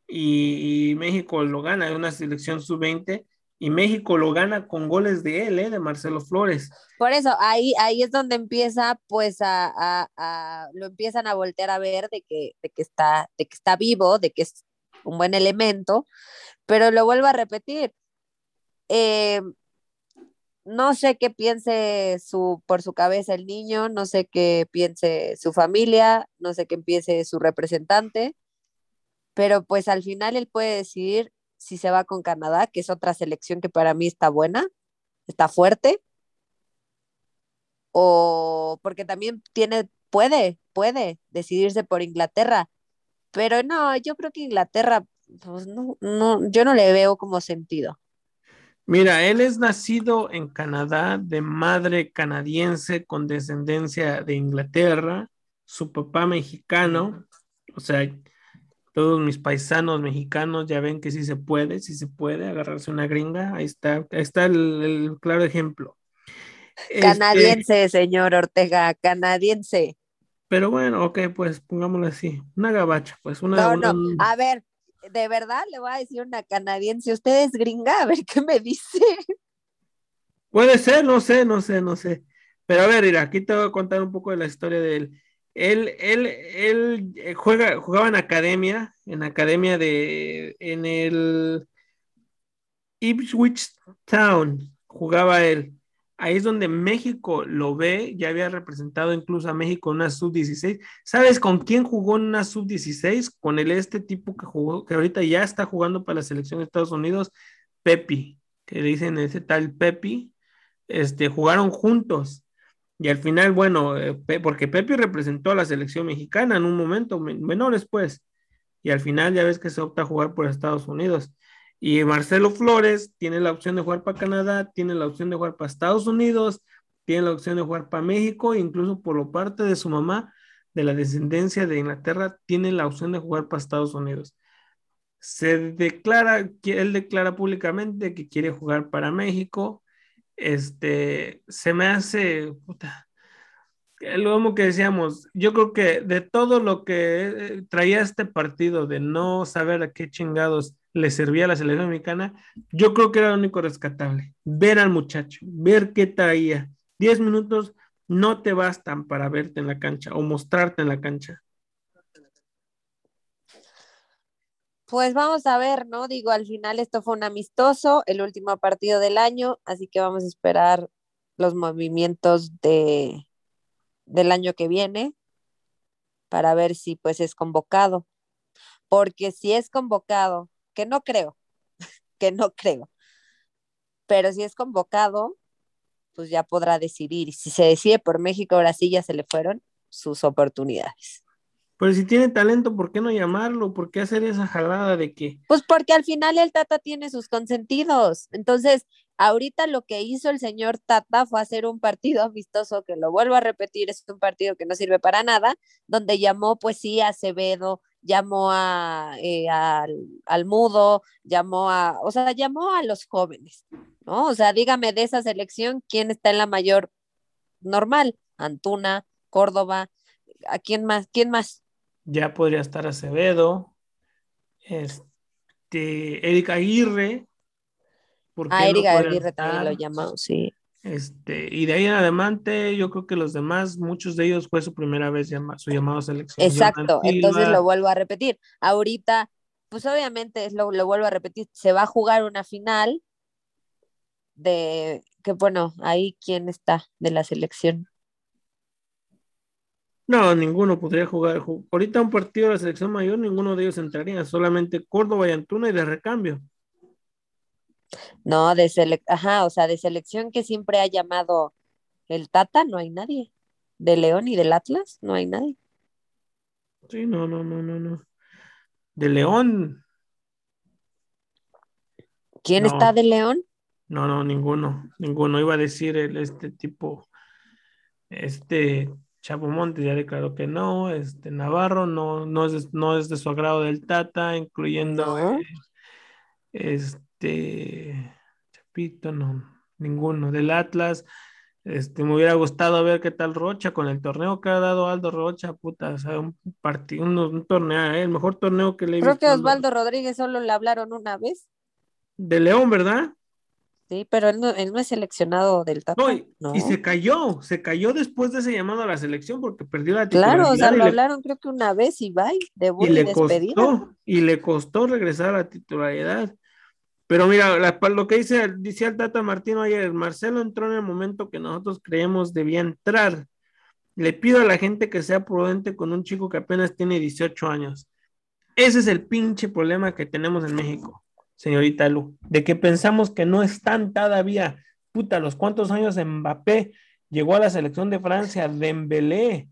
y, México lo gana, es una selección sub-20 y México lo gana con goles de él, ¿eh? de Marcelo Flores. Por eso, ahí, ahí es donde empieza, pues, a, lo empiezan a voltear a ver de que, de que está, de que está vivo, de que es un buen elemento, pero lo vuelvo a repetir. Eh, no sé qué piense su, por su cabeza el niño, no sé qué piense su familia, no sé qué piense su representante, pero pues al final él puede decidir si se va con Canadá, que es otra selección que para mí está buena, está fuerte, o porque también tiene, puede, puede decidirse por Inglaterra, pero no, yo creo que Inglaterra, pues no, no, yo no le veo como sentido. Mira, él es nacido en Canadá de madre canadiense con descendencia de Inglaterra, su papá mexicano, o sea, todos mis paisanos mexicanos ya ven que sí se puede, sí se puede agarrarse una gringa. Ahí está, ahí está el, claro ejemplo. Este canadiense, señor Ortega, canadiense. Pero bueno, ok, pues pongámoslo así. Una gabacha, pues una. No, no, a ver, de verdad le voy a decir una canadiense. ¿Usted es gringa? A ver qué me dice. Puede ser, no sé, no sé, no sé. Pero a ver, mira, aquí te voy a contar un poco de la historia de él. Él, él, él eh, juega, jugaba en academia, en academia de, en el Ipswich Town, jugaba él. Ahí es donde México lo ve, ya había representado incluso a México en una sub-16. ¿Sabes con quién jugó en una sub-16? Con el este tipo que jugó, que ahorita ya está jugando para la selección de Estados Unidos, Pepi, que le dicen ese tal Pepi. Este, jugaron juntos y al final, bueno, eh, porque Pepe representó a la selección mexicana en un momento, menores pues, y al final ya ves que se opta a jugar por Estados Unidos. Y Marcelo Flores tiene la opción de jugar para Canadá, tiene la opción de jugar para Estados Unidos, tiene la opción de jugar para México, incluso por lo parte de su mamá, de la descendencia de Inglaterra, tiene la opción de jugar para Estados Unidos. Se declara, él declara públicamente que quiere jugar para México, este, se me hace, lo mismo que decíamos, yo creo que de todo lo que eh, traía este partido, de no saber a qué chingados le servía a la selección mexicana, yo creo que era lo único rescatable, ver al muchacho, ver qué traía. Diez minutos no te bastan para verte en la cancha o mostrarte en la cancha. Pues vamos a ver, ¿no? Digo, al final esto fue un amistoso, el último partido del año, así que vamos a esperar los movimientos de, del año que viene para ver si pues es convocado. Porque si es convocado, que no creo, que no creo, pero si es convocado, pues ya podrá decidir. Y si se decide por México, ahora sí ya se le fueron sus oportunidades. Pero si tiene talento, ¿por qué no llamarlo? ¿Por qué hacer esa jalada de que? Pues porque al final el Tata tiene sus consentidos. Entonces, ahorita lo que hizo el señor Tata fue hacer un partido amistoso, que lo vuelvo a repetir, es un partido que no sirve para nada, donde llamó, pues sí, a Acevedo, llamó a, eh, al, Mudo, llamó a, o sea, llamó a los jóvenes, ¿no? O sea, dígame de esa selección, ¿quién está en la mayor normal? Antuna, Córdoba, ¿a quién más? ¿Quién más? ya podría estar Acevedo, este, Eric Aguirre. Ah, Eric Aguirre también lo llamado, sí. Este, y de ahí en adelante, yo creo que los demás, muchos de ellos fue su primera vez su llamado a selección. Exacto, entonces lo vuelvo a repetir. Ahorita, pues obviamente lo, lo vuelvo a repetir, se va a jugar una final de que bueno, ahí quién está de la selección. No, ninguno podría jugar. Ahorita un partido de la selección mayor, ninguno de ellos entraría, solamente Córdoba y Antuna y de recambio. No, de selección, ajá, o sea, de selección que siempre ha llamado el Tata, no hay nadie. De León y del Atlas, no hay nadie. Sí, no, no, no, no, no. De León. ¿Quién está de León? No, no, ninguno, ninguno. Iba a decir el, este tipo, este Chapo Montes ya declaró que no, este Navarro no, no, es, no es de su agrado del Tata, incluyendo eh, este Chapito, no, ninguno. Del Atlas, este, me hubiera gustado ver qué tal Rocha con el torneo que ha dado Aldo Rocha, puta, o sea, un partido, un, torneo, eh, el mejor torneo que le he Creo que Osvaldo Rodríguez solo le hablaron una vez. De León, ¿verdad? Sí, pero él no, él no es seleccionado del Tata. No, y, se cayó, se cayó después de ese llamado a la selección porque perdió la titularidad. Claro, o sea, lo hablaron creo que una vez y bye, de y, y le despedida. Costó, y le costó regresar a la titularidad. Pero mira, lo que dice, dice el Tata Martino ayer, Marcelo entró en el momento que nosotros creemos debía entrar. Le pido a la gente que sea prudente con un chico que apenas tiene 18 años. Ese es el pinche problema que tenemos en México señorita Lu, de que pensamos que no están todavía, puta, los cuantos años Mbappé llegó a la selección de Francia, Dembélé.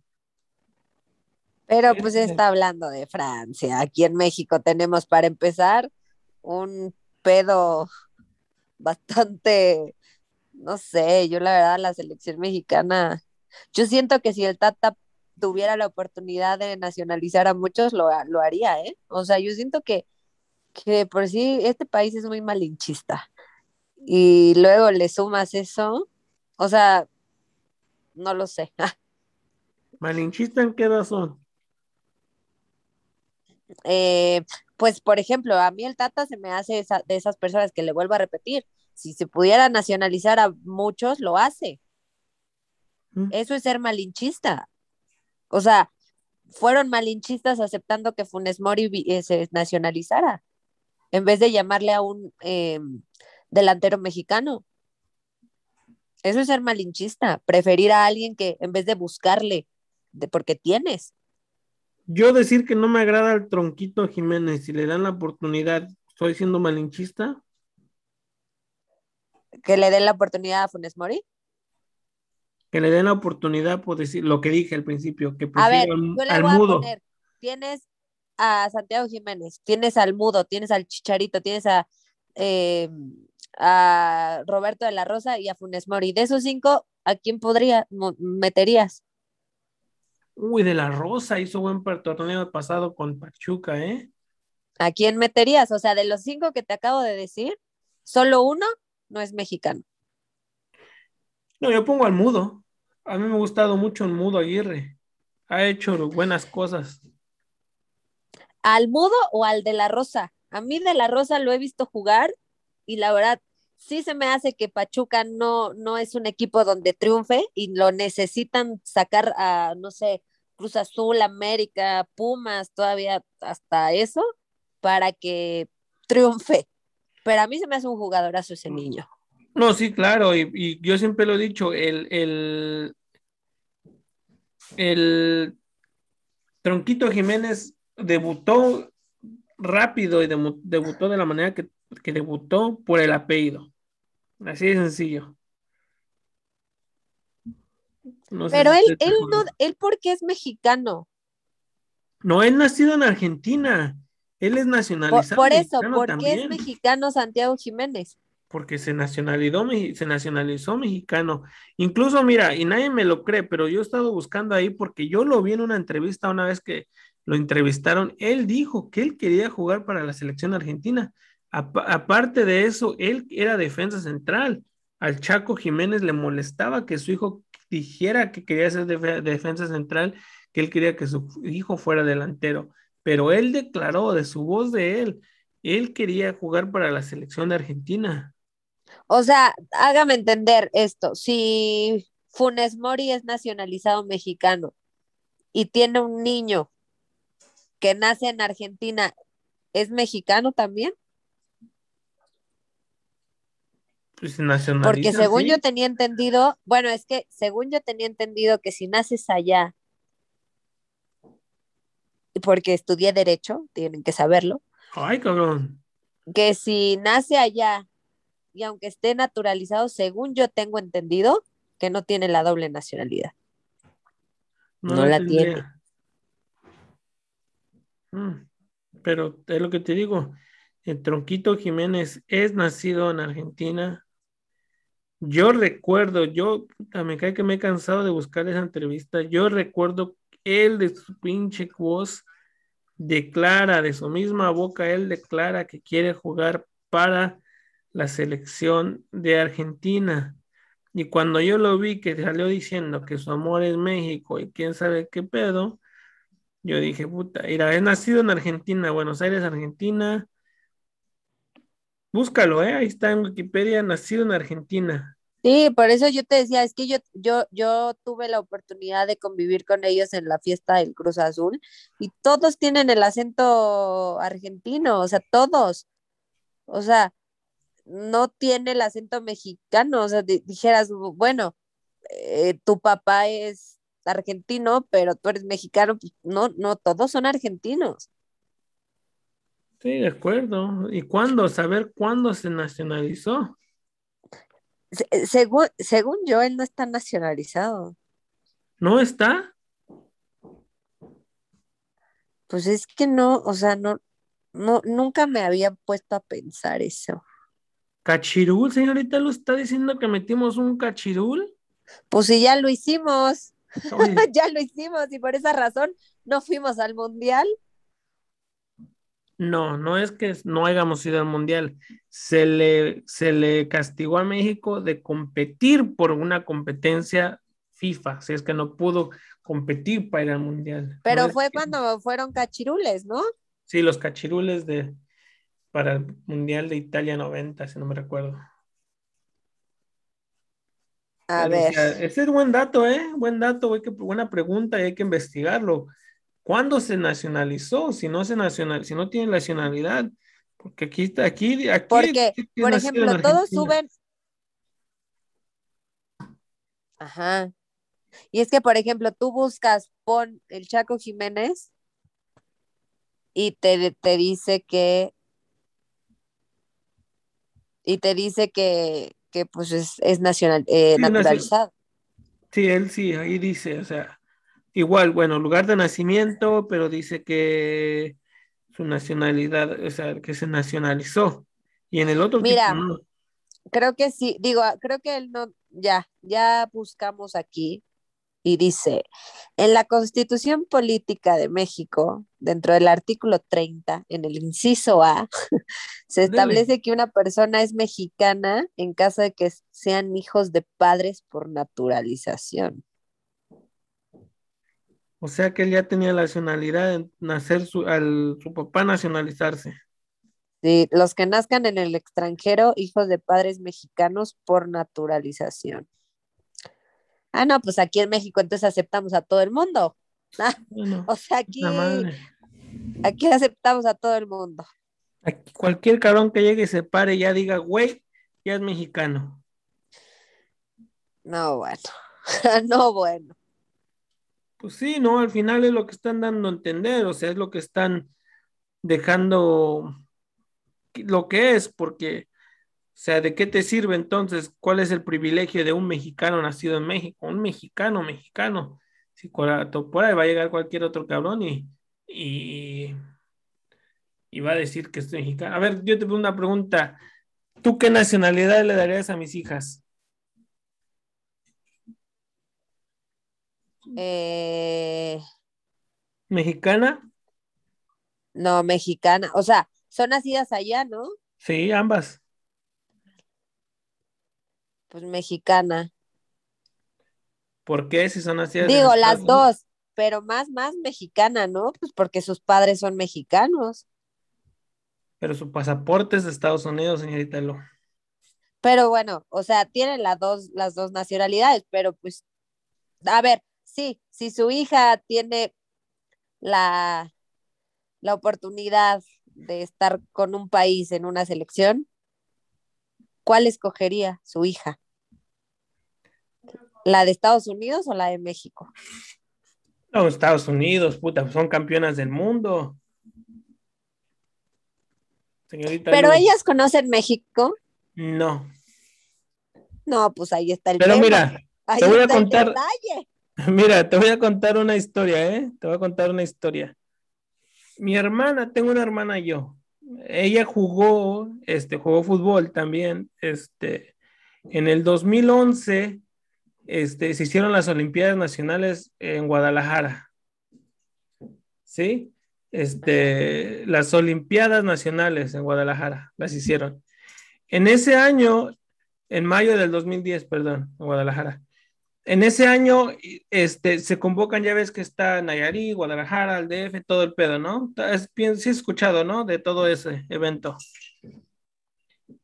Pero pues está hablando de Francia. Aquí en México tenemos para empezar un pedo bastante, no sé, yo la verdad la selección mexicana, yo siento que si el Tata tuviera la oportunidad de nacionalizar a muchos, lo, lo haría, ¿eh? O sea, yo siento que que por sí este país es muy malinchista y luego le sumas eso, o sea, no lo sé. ¿Malinchista en qué razón? Eh, pues, por ejemplo, a mí el Tata se me hace de esas personas que le vuelvo a repetir, si se pudiera nacionalizar a muchos, lo hace. Mm. Eso es ser malinchista. O sea, fueron malinchistas aceptando que Funes Mori eh, se nacionalizara en vez de llamarle a un em, delantero mexicano. Eso es ser malinchista, preferir a alguien que en vez de buscarle, de porque tienes. Yo decir que no me agrada el tronquito Jiménez, si le dan la oportunidad, ¿estoy siendo malinchista? ¿Que le den la oportunidad a Funes Mori? Que le den la oportunidad por decir lo que dije al principio, que prefiero al, mudo. tienes a Santiago Jiménez, tienes al Mudo, tienes al Chicharito, tienes a, eh, a Roberto de la Rosa y a Funes Mori. De esos cinco, ¿a quién podría meterías? Uy, de la Rosa hizo buen torneo pasado con Pachuca, ¿eh? ¿A quién meterías? O sea, de los cinco que te acabo de decir, solo uno no es mexicano. No, yo pongo al Mudo. A mí me ha gustado mucho el Mudo Aguirre. Ha hecho buenas cosas. ¿Al mudo o al de la rosa? A mí de la rosa lo he visto jugar y la verdad sí se me hace que Pachuca no, no es un equipo donde triunfe y lo necesitan sacar a, no sé, Cruz Azul, América, Pumas, todavía hasta eso, para que triunfe. Pero a mí se me hace un jugadorazo ese niño. No, sí, claro, y, y yo siempre lo he dicho, el, el, el Tronquito Jiménez debutó rápido y debutó de la manera que, debutó por el apellido. Así de sencillo. Pero él, él no, él porque es mexicano. No, él nacido en Argentina. Él es nacionalizado. Por, eso, ¿por qué es mexicano Santiago Jiménez? Porque se nacionalizó, se nacionalizó mexicano. Incluso, mira, y nadie me lo cree, pero yo he estado buscando ahí porque yo lo vi en una entrevista una vez que lo entrevistaron, él dijo que él quería jugar para la selección argentina. Aparte de eso, él era defensa central. Al Chaco Jiménez le molestaba que su hijo dijera que quería ser defensa central, que él quería que su hijo fuera delantero. Pero él declaró de su voz de él, él quería jugar para la selección de Argentina. O sea, hágame entender esto, si Funes Mori es nacionalizado mexicano y tiene un niño que nace en Argentina, ¿es mexicano también? Pues Porque según yo tenía entendido, bueno, es que según yo tenía entendido que si naces allá, porque estudié derecho, tienen que saberlo. Ay, cabrón. Que si nace allá y aunque esté naturalizado, según yo tengo entendido, que no tiene la doble nacionalidad. No, la tiene. Mm, pero es lo que te digo, el Tronquito Jiménez es nacido en Argentina. Yo recuerdo, yo me cae que me he cansado de buscar esa entrevista. Yo recuerdo él de su pinche voz declara, de su misma boca, él declara que quiere jugar para la selección de Argentina. Y cuando yo lo vi que salió diciendo que su amor es México y quién sabe qué pedo, yo dije, puta, mira, he nacido en Argentina, Buenos Aires, Argentina. Búscalo, ¿eh? Ahí está en Wikipedia, nacido en Argentina. Sí, por eso yo te decía, es que yo, yo, yo tuve la oportunidad de convivir con ellos en la fiesta del Cruz Azul y todos tienen el acento argentino, o sea, todos. O sea, no tiene el acento mexicano, o sea, dijeras, bueno, eh, tu papá es argentino, pero tú eres mexicano, pues, no, no, todos son argentinos. Sí, de acuerdo. ¿Y cuándo? Saber cuándo se nacionalizó. Eh, según, según yo, él no está nacionalizado. ¿No está? Pues es que no, o sea, no, no, nunca me había puesto a pensar eso. ¿Cachirul, señorita, lo está diciendo que metimos un cachirul? Pues sí, ya lo hicimos. ya lo hicimos y por esa razón no fuimos al mundial. No, no es que no hayamos ido al mundial. Se le, se le castigó a México de competir por una competencia FIFA, si es que no pudo competir para ir al mundial. Pero fue cuando fueron cachirules, ¿no? Sí, los cachirules de para el mundial de Italia 90, si no me recuerdo. A ver. ese es buen dato, ¿eh? Buen dato, buena pregunta y hay que investigarlo. ¿Cuándo se nacionalizó? Si no se nacional, si no tiene nacionalidad, porque aquí está, aquí, aquí. Porque, por ejemplo, todos suben. Ajá. Y es que, por ejemplo, tú buscas, pon el Chaco Jiménez y te, te dice que. Y te dice que, que pues es, nacional, eh, naturalizado. Sí, él sí, ahí dice, o sea, Igual, bueno, lugar de nacimiento, pero dice que su nacionalidad, o sea, que se nacionalizó. Y en el otro Mira, creo que sí, digo, creo que él no, ya, ya buscamos aquí y dice, en la Constitución Política de México, dentro del artículo 30, en el inciso A, se establece que una persona es mexicana en caso de que sean hijos de padres por naturalización. O sea que él ya tenía la nacionalidad de nacer su, al, su papá nacionalizarse. Sí, los que nazcan en el extranjero, hijos de padres mexicanos por naturalización. Ah, no, pues aquí en México entonces aceptamos a todo el mundo. Ah, o sea, aquí, aquí aceptamos a todo el mundo. Aquí cualquier cabrón que llegue y se pare y ya diga, güey, ya es mexicano. No, bueno. no, bueno. Pues sí, no, al final es lo que están dando a entender, o sea, es lo que están dejando lo que es, porque, o sea, ¿de qué te sirve entonces? ¿Cuál es el privilegio de un mexicano nacido en México? Un mexicano, mexicano. Si por ahí va a llegar cualquier otro cabrón y, y, y va a decir que es mexicano. A ver, yo te pongo una pregunta. ¿Tú qué nacionalidad le darías a mis hijas? Eh, ¿Mexicana? No, mexicana. O sea, son nacidas allá, ¿no? Sí, ambas. Pues mexicana. ¿Por qué si son nacidas? Digo, las dos, pero más, más mexicana, ¿no? Pues porque sus padres son mexicanos. Pero su pasaporte es de Estados Unidos, señorita Lo. Pero bueno, o sea, tienen las dos, las dos nacionalidades, pero pues, a ver, sí, si su hija tiene la, la oportunidad de estar con un país en una selección, ¿cuál escogería su hija? ¿La de Estados Unidos o la de México? No, Estados Unidos, puta, son campeonas del mundo. Señorita Pero ellas conocen México. No. No, pues ahí está el Pero mira, te voy a contar. Mira, te voy a contar una historia, ¿eh? Te voy a contar una historia. Mi hermana, tengo una hermana yo. Ella jugó, este, jugó fútbol también, este, en el 2011, este, se hicieron las Olimpiadas Nacionales en Guadalajara. ¿Sí? Este, las Olimpiadas Nacionales en Guadalajara, las hicieron. En ese año, en mayo del 2010, perdón, en Guadalajara. En ese año este, se convocan, ya ves que está Nayarit, Guadalajara, el DF, todo el pedo, ¿no? Es, sí he escuchado, ¿no? De todo ese evento.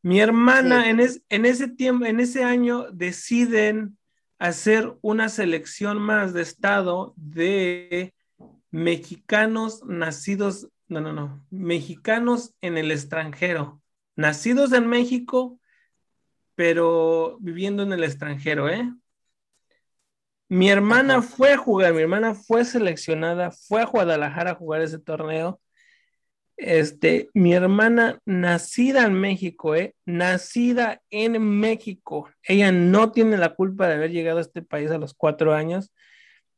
Mi hermana en, en ese tiempo, en ese año deciden hacer una selección más de estado de mexicanos nacidos, no, no, no, mexicanos en el extranjero, nacidos en México, pero viviendo en el extranjero, ¿eh? Mi hermana fue a jugar, mi hermana fue seleccionada, fue a Guadalajara a jugar ese torneo. Este, mi hermana nacida en México, ¿eh? Nacida en México. Ella no tiene la culpa de haber llegado a este país a los cuatro años,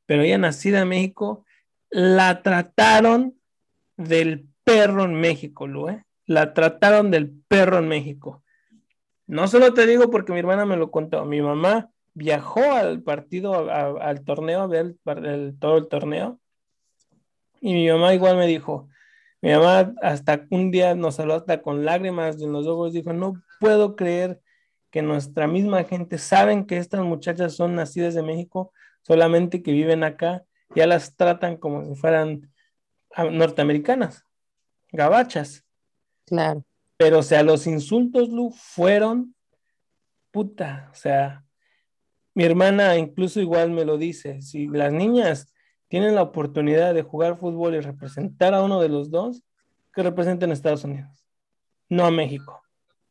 pero ella nacida en México, la trataron del perro en México, Lu, ¿eh? La trataron del perro en México. No solo te digo porque mi hermana me lo contó, mi mamá viajó al partido, al torneo, a ver todo el torneo. Y mi mamá igual me dijo, mi mamá hasta un día nos habló hasta con lágrimas en los ojos, dijo, no puedo creer que nuestra misma gente saben que estas muchachas son nacidas de México, solamente que viven acá, ya las tratan como si fueran ah, norteamericanas, gabachas. Claro. Pero, o sea, los insultos, Lu, fueron puta, o sea, mi hermana incluso igual me lo dice, si las niñas tienen la oportunidad de jugar fútbol y representar a uno de los dos, que representen a Estados Unidos, no a México,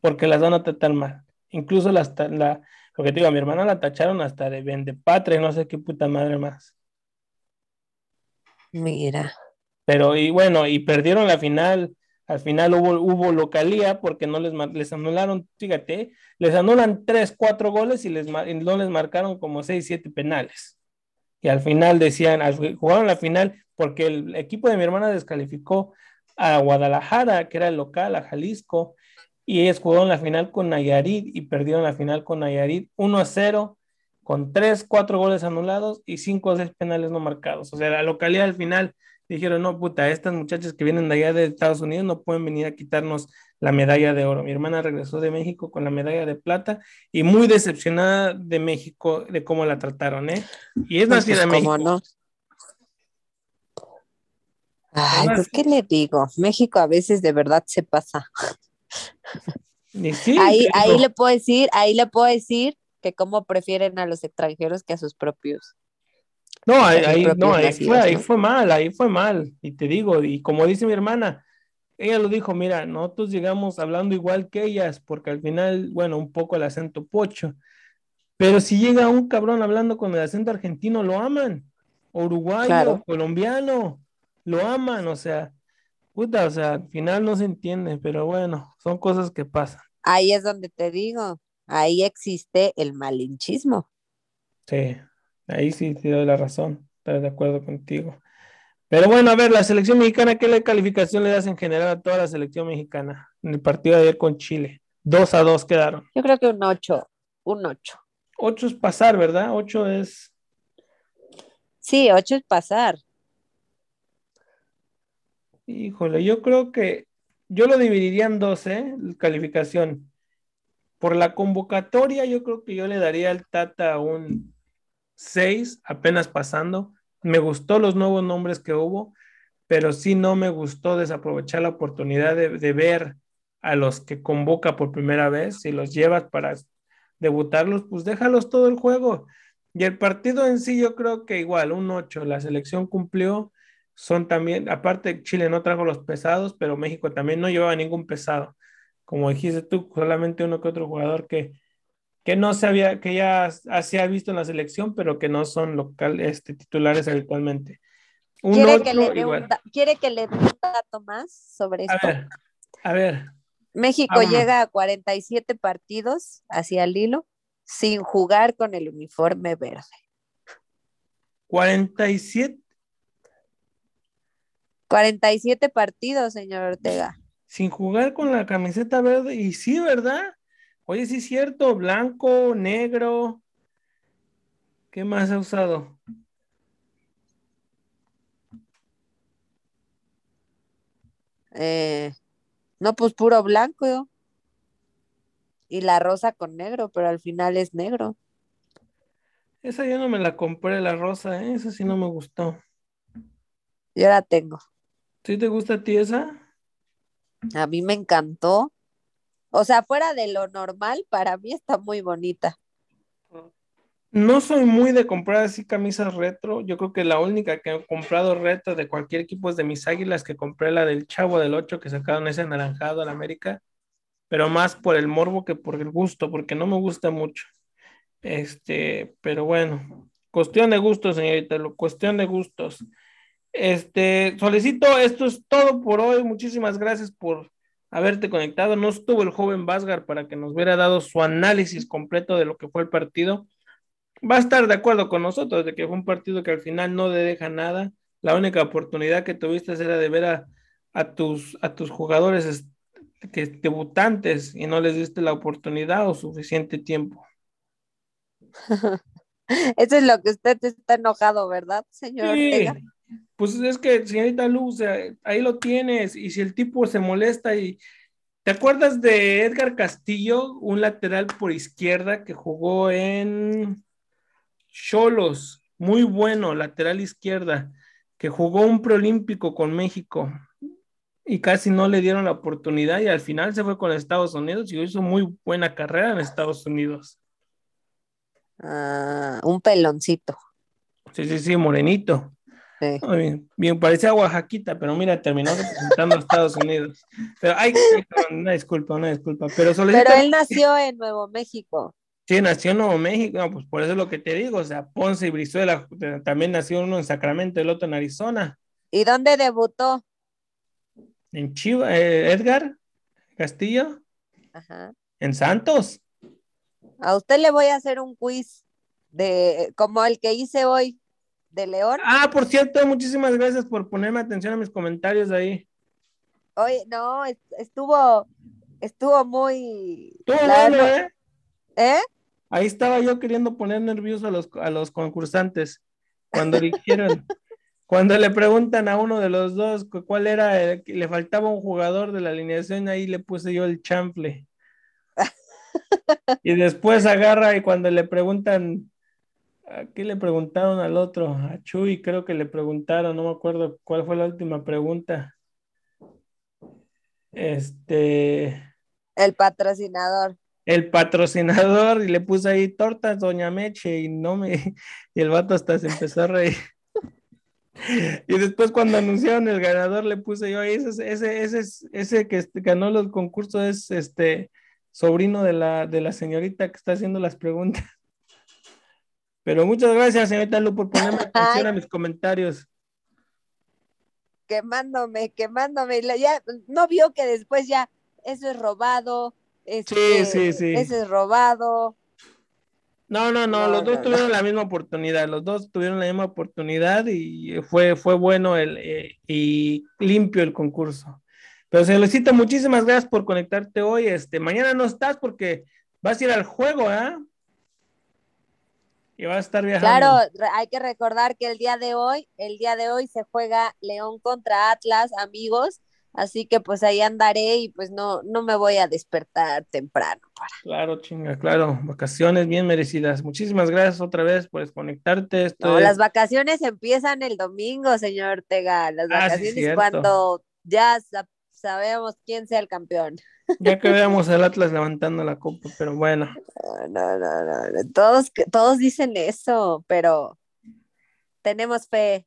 porque las van a tratar mal. Incluso las, la, lo que te digo, a mi hermana la tacharon hasta de vende patria, no sé qué puta madre más. Mira. Pero, y bueno, y perdieron la final al final hubo, localía porque no les, les anularon, fíjate, les anulan tres, cuatro goles y les, no les marcaron como seis, siete penales. Y al final decían, jugaron la final porque el equipo de mi hermana descalificó a Guadalajara, que era el local, a Jalisco, y ellos jugaron la final con Nayarit y perdieron la final con Nayarit 1 a 0, con tres, cuatro goles anulados y cinco o seis penales no marcados. O sea, la localidad al final dijeron, no, puta, estas muchachas que vienen de allá de Estados Unidos no pueden venir a quitarnos la medalla de oro. Mi hermana regresó de México con la medalla de plata y muy decepcionada de México de cómo la trataron, ¿eh? Y es nacida en pues, México. No? Ay, pues, ¿qué le digo? México a veces de verdad se pasa. ahí, ahí le puedo decir, ahí le puedo decir que cómo prefieren a los extranjeros que a sus propios. No, ahí, no, ahí fue, ahí fue mal, ahí fue mal. Y te digo, y como dice mi hermana, ella lo dijo, mira, nosotros llegamos hablando igual que ellas, porque al final, bueno, un poco el acento pocho. Pero si llega un cabrón hablando con el acento argentino, lo aman. Uruguayo, colombiano, lo aman, o sea, puta, o sea, al final no se entiende, pero bueno, son cosas que pasan. Ahí es donde te digo, ahí existe el malinchismo. Sí, Ahí sí te doy la razón, estoy de acuerdo contigo. Pero bueno, a ver, la selección mexicana, ¿qué calificación le das en general a toda la selección mexicana en el partido de ayer con Chile? Dos a dos quedaron. Yo creo que un ocho, un ocho. Ocho es pasar, ¿verdad? Ocho es. Sí, ocho es pasar. Híjole, yo creo que yo lo dividiría en dos, ¿eh? Calificación. Por la convocatoria, yo creo que yo le daría al Tata un seis, apenas pasando. Me gustó los nuevos nombres que hubo, pero sí no me gustó desaprovechar la oportunidad de, ver a los que convoca por primera vez. Si los llevas para debutarlos, pues déjalos todo el juego. Y el partido en sí, yo creo que igual, un 8, la selección cumplió. Son también, aparte, Chile no trajo los pesados, pero México también no llevaba ningún pesado. Como dijiste tú, solamente uno que otro jugador que, que no se había, que ya se ha visto en la selección, pero que no son local, este, titulares habitualmente. ¿Quiere, que le dé un, ¿Quiere que le dé un dato más sobre esto? A ver, a ver. México llega a 47 partidos hacia el hilo sin jugar con el uniforme verde. 47. 47 partidos, señor Ortega. Sin jugar con la camiseta verde, y sí, ¿verdad? Oye, sí es cierto, blanco, negro. ¿Qué más ha usado? Eh, no, pues puro blanco. Y la rosa con negro, pero al final es negro. Esa yo no me la compré, la rosa, ¿eh? esa sí no me gustó. Yo la tengo. ¿Sí te gusta a ti esa? A mí me encantó O sea, fuera de lo normal, para mí está muy bonita. No soy muy de comprar así camisas retro. Yo creo que la única que he comprado retro de cualquier equipo es de mis águilas, que compré la del Chavo del 8 que sacaron ese anaranjado la América, pero más por el morbo que por el gusto, porque no me gusta mucho. Este, pero bueno, cuestión de gustos, señorita, cuestión de gustos. Este, solicito, esto es todo por hoy. Muchísimas gracias por haberte conectado. No estuvo el joven Vázgar para que nos hubiera dado su análisis completo de lo que fue el partido va a estar de acuerdo con nosotros de que fue un partido que al final no le deja nada. La única oportunidad que tuviste era de ver a, a tus, a tus jugadores que, debutantes y no les diste la oportunidad o suficiente tiempo. Eso es lo que usted está enojado, ¿verdad, señor sí. Pues es que, señorita Luz, ahí lo tienes. Y si el tipo se molesta y. ¿Te acuerdas de Edgar Castillo, un lateral por izquierda que jugó en Cholos, muy bueno, lateral izquierda, que jugó un preolímpico con México y casi no le dieron la oportunidad y al final se fue con Estados Unidos y hizo muy buena carrera en Estados Unidos. Ah, un peloncito. Sí, sí, sí, morenito. Bien, bien, parecía Oaxaquita, pero mira, terminó representando a Estados Unidos. Pero hay una disculpa, una disculpa. Pero, pero él nació en Nuevo México. Sí, nació en Nuevo México, pues por eso es lo que te digo, o sea, Ponce y Brizuela, también nació uno en Sacramento, el otro en Arizona. ¿Y dónde debutó? En Chivas, eh, Edgar Castillo. Ajá. En Santos. A usted le voy a hacer un quiz de como el que hice hoy de León. Ah, por cierto, muchísimas gracias por ponerme atención a mis comentarios ahí. Oye, no, estuvo, estuvo muy. Estuvo bueno, ¿eh? ¿Eh? Ahí estaba yo queriendo poner nervioso a los, a los concursantes cuando dijeron, cuando le preguntan a uno de los dos cuál era, que le faltaba un jugador de la alineación, ahí le puse yo el chamfle. y después agarra y cuando le preguntan, ¿a qué le preguntaron al otro? A Chuy creo que le preguntaron, no me acuerdo cuál fue la última pregunta. Este... El patrocinador el patrocinador y le puse ahí tortas Doña Meche y no me, y el vato hasta se empezó a reír. Y después cuando anunciaron el ganador le puse yo ahí, ese, ese, ese, ese que ganó los concursos es este sobrino de la, de la señorita que está haciendo las preguntas. Pero muchas gracias, señorita Lu, por ponerme atención a mis comentarios. Quemándome, quemándome. Ya no vio que después ya eso es robado, sí, sí, sí. Ese es robado. No, no, no, los dos tuvieron la misma oportunidad, los dos tuvieron la misma oportunidad y fue, fue bueno el, eh, y limpio el concurso. Pero Celestito, muchísimas gracias por conectarte hoy. Este, mañana no estás porque vas a ir al juego, ¿ah? Y vas a estar viajando. Claro, hay que recordar que el día de hoy, el día de hoy se juega León contra Atlas, amigos. Así que pues ahí andaré y pues no, no me voy a despertar temprano. Para. Claro, chinga, claro. Vacaciones bien merecidas. Muchísimas gracias otra vez por desconectarte. no, las vacaciones empiezan el domingo, señor Ortega. Las ah, vacaciones cuando ya sabemos quién sea el campeón. Ya que veamos al Atlas levantando la copa, pero bueno. No, no, no, Todos, todos dicen eso, pero tenemos fe.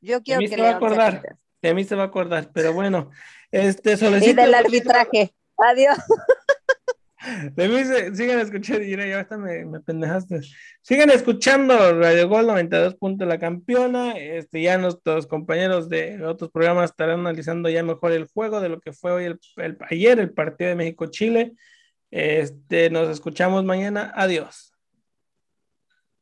Yo quiero que le acordar de mí se va a acordar, pero bueno, este solicito. Y del arbitraje. Adiós. Mí se, sigan escuchando, ya hasta me, me, pendejaste. Sigan escuchando Radio Gol 92. La Campeona. Este, ya nuestros compañeros de otros programas estarán analizando ya mejor el juego de lo que fue hoy el ayer, el partido de México-Chile. Este, nos escuchamos mañana. Adiós.